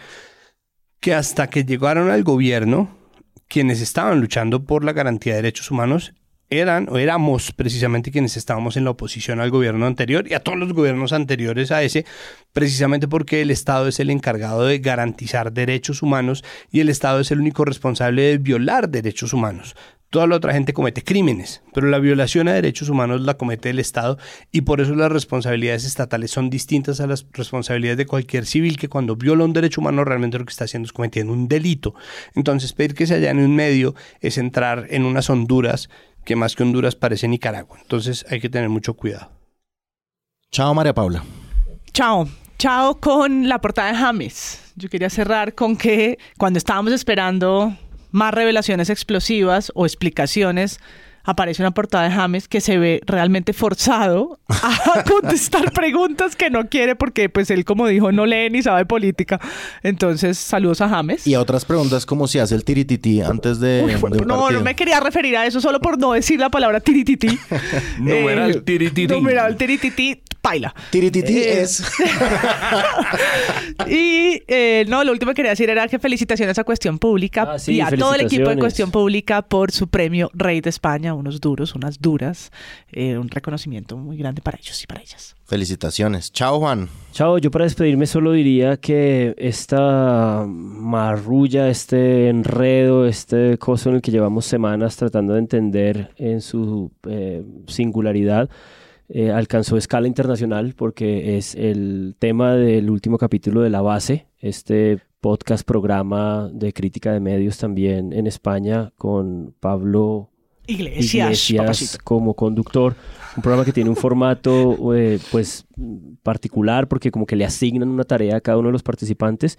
que hasta que llegaron al gobierno, quienes estaban luchando por la garantía de derechos humanos eran o éramos precisamente quienes estábamos en la oposición al gobierno anterior y a todos los gobiernos anteriores a ese, precisamente porque el Estado es el encargado de garantizar derechos humanos y el Estado es el único responsable de violar derechos humanos. Toda la otra gente comete crímenes, pero la violación a derechos humanos la comete el Estado y por eso las responsabilidades estatales son distintas a las responsabilidades de cualquier civil que cuando viola un derecho humano realmente lo que está haciendo es cometiendo un delito. Entonces pedir que se haya en un medio es entrar en unas honduras que más que Honduras parece Nicaragua. Entonces hay que tener mucho cuidado. Chao María Paula. Chao. Chao con la portada de James. Yo quería cerrar con que cuando estábamos esperando más revelaciones explosivas o explicaciones, aparece una portada de James que se ve realmente forzado a contestar preguntas que no quiere porque pues él como dijo no lee ni sabe política. Entonces, saludos a James. Y otras preguntas como si hace el tirititi antes de, No, no me quería referir a eso solo por no decir la palabra tirititi. numeral eh, tirititi. Numeral tirititi paila. Tirititi eh, es. y eh, no, lo último que quería decir era que felicitaciones a Cuestión Pública ah, y a todo el equipo de Cuestión Pública por su premio Rey de España, unos duros, unas duras, eh, un reconocimiento muy grande para ellos y para ellas. Felicitaciones. Chao, Juan. Chao, yo para despedirme solo diría que esta marrulla, este enredo, este coso en el que llevamos semanas tratando de entender en su singularidad, eh, alcanzó escala internacional porque es el tema del último capítulo de La Base, este podcast programa de crítica de medios también en España con Pablo Iglesias, como conductor. Un programa que tiene un formato eh, pues particular porque como que le asignan una tarea a cada uno de los participantes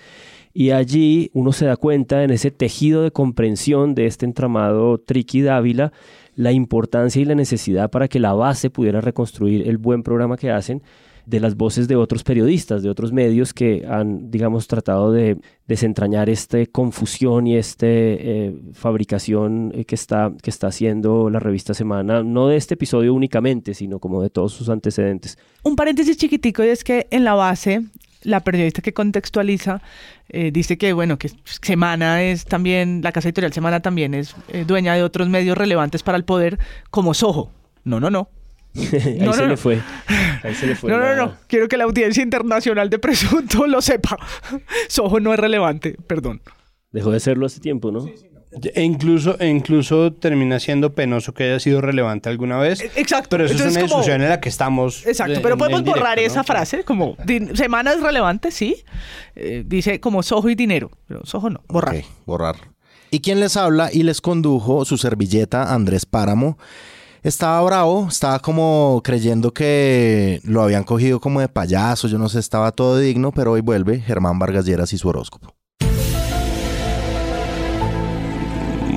y allí uno se da cuenta en ese tejido de comprensión de este entramado Triqui Dávila la importancia y la necesidad para que la base pudiera reconstruir el buen programa que hacen de las voces de otros periodistas, de otros medios que han, digamos, tratado de desentrañar esta confusión y esta eh, fabricación eh, que, está, que está haciendo la revista Semana, no de este episodio únicamente, sino como de todos sus antecedentes. Un paréntesis chiquitico y es que en la base la periodista que contextualiza eh, dice que, bueno, que Semana es también, la casa editorial Semana también es eh, dueña de otros medios relevantes para el poder, como Soho. No, no, no. Ahí, se le fue. Ahí se le fue. No, no, no. Quiero que la audiencia internacional de Presunto lo sepa. Soho no es relevante, perdón. Dejó de serlo hace tiempo, ¿no? Sí, sí. E incluso, e incluso termina siendo penoso que haya sido relevante alguna vez. E, exacto. Pero eso es una discusión en la que estamos. Exacto, pero podemos borrar esa frase como semana es relevante, sí. Eh, dice como sojo y dinero, pero sojo no, borrar. borrar. ¿Y quién les habla y les condujo su servilleta Andrés Páramo? Estaba bravo, estaba como creyendo que lo habían cogido como de payaso, yo no sé, estaba todo digno, pero hoy vuelve Germán Vargas Lleras y su horóscopo.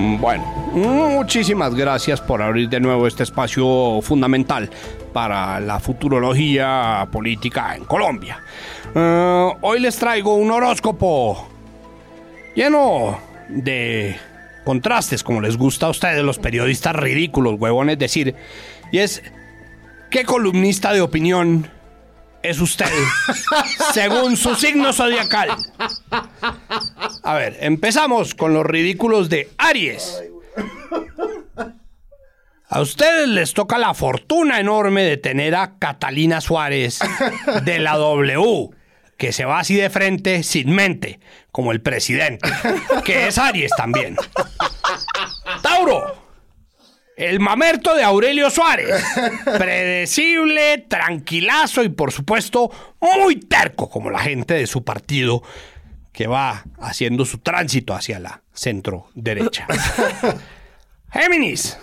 Bueno, muchísimas gracias por abrir de nuevo este espacio fundamental para la futurología política en Colombia. Eh, hoy les traigo un horóscopo lleno de contrastes, como les gusta a ustedes, los periodistas ridículos, huevones, decir. Y es, ¿qué columnista de opinión es usted según su signo zodiacal? A ver, empezamos con los ridículos de Aries. A ustedes les toca la fortuna enorme de tener a Catalina Suárez de la W, que se va así de frente sin mente, como el presidente, que es Aries también. Tauro, el mamerto de Aurelio Suárez, predecible, tranquilazo y por supuesto muy terco como la gente de su partido que va haciendo su tránsito hacia la centro derecha. Géminis,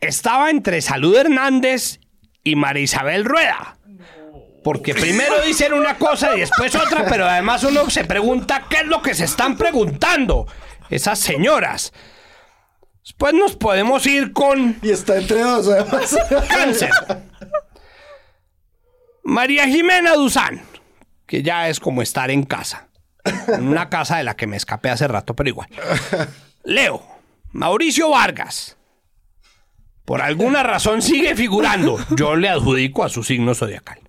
estaba entre Salud Hernández y María Isabel Rueda. Porque primero dicen una cosa y después otra, pero además uno se pregunta qué es lo que se están preguntando esas señoras. Después nos podemos ir con Y está entre dos, además. cáncer. María Jimena Duzán, que ya es como estar en casa. En una casa de la que me escapé hace rato, pero igual. Leo, Mauricio Vargas. Por alguna razón sigue figurando. Yo le adjudico a su signo zodiacal.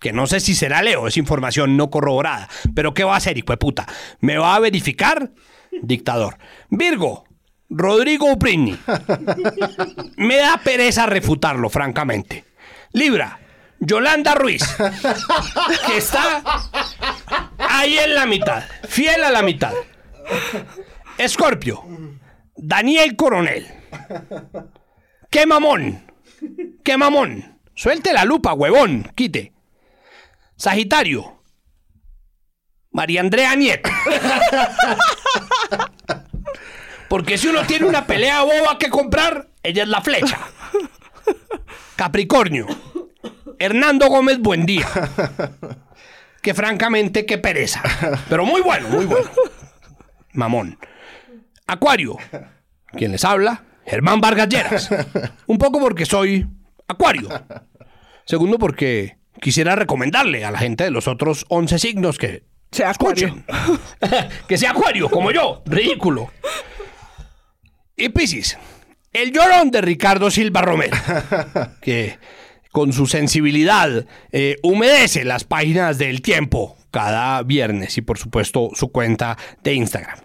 Que no sé si será Leo, es información no corroborada. Pero ¿qué va a hacer, hijo de puta? ¿Me va a verificar? Dictador. Virgo, Rodrigo Uprini. Me da pereza refutarlo, francamente. Libra, Yolanda Ruiz. Que está ahí en la mitad. Fiel a la mitad. Escorpio, Daniel Coronel. ¡Qué mamón! ¡Qué mamón! Suelte la lupa, huevón. Quite. Sagitario. María Andrea Nieto. Porque si uno tiene una pelea boba que comprar, ella es la flecha. Capricornio. Hernando Gómez Buendía. Que francamente, qué pereza. Pero muy bueno, muy bueno. Mamón. Acuario. Quien les habla, Germán Vargas Lleras. Un poco porque soy Acuario. Segundo, porque quisiera recomendarle a la gente de los otros 11 signos que Sea escuchen. que sea Acuario, como yo. Ridículo. Y Piscis. El llorón de Ricardo Silva Romero. Que con su sensibilidad eh, humedece las páginas del tiempo cada viernes y por supuesto su cuenta de Instagram.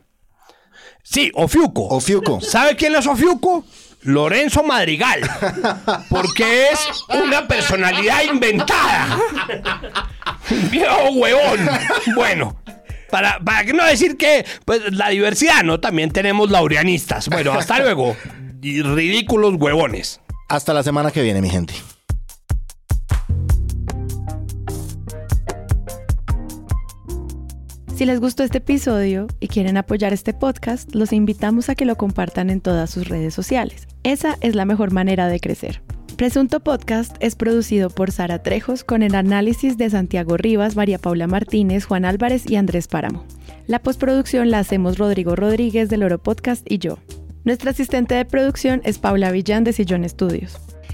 Sí, Ofiuco. Ofiuco. ¿Sabe quién es Ofiuco? Lorenzo Madrigal. Porque es una personalidad inventada. Viejo huevón. Bueno. Para, para que no decir que pues, la diversidad, ¿no? También tenemos laureanistas. Bueno, hasta luego. Y ridículos huevones. Hasta la semana que viene, mi gente. Si les gustó este episodio y quieren apoyar este podcast, los invitamos a que lo compartan en todas sus redes sociales. Esa es la mejor manera de crecer. Presunto Podcast es producido por Sara Trejos con el análisis de Santiago Rivas, María Paula Martínez, Juan Álvarez y Andrés Páramo. La postproducción la hacemos Rodrigo Rodríguez del Oro Podcast y yo. Nuestra asistente de producción es Paula Villán de Sillón Estudios.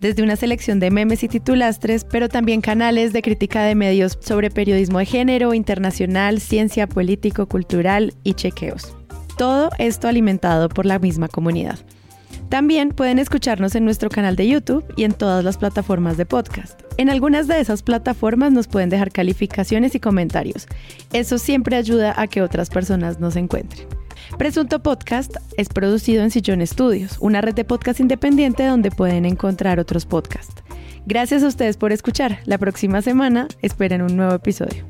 desde una selección de memes y titulastres, pero también canales de crítica de medios sobre periodismo de género, internacional, ciencia, político, cultural y chequeos. Todo esto alimentado por la misma comunidad. También pueden escucharnos en nuestro canal de YouTube y en todas las plataformas de podcast. En algunas de esas plataformas nos pueden dejar calificaciones y comentarios. Eso siempre ayuda a que otras personas nos encuentren. Presunto Podcast es producido en Sillón Estudios, una red de podcast independiente donde pueden encontrar otros podcasts. Gracias a ustedes por escuchar. La próxima semana esperen un nuevo episodio.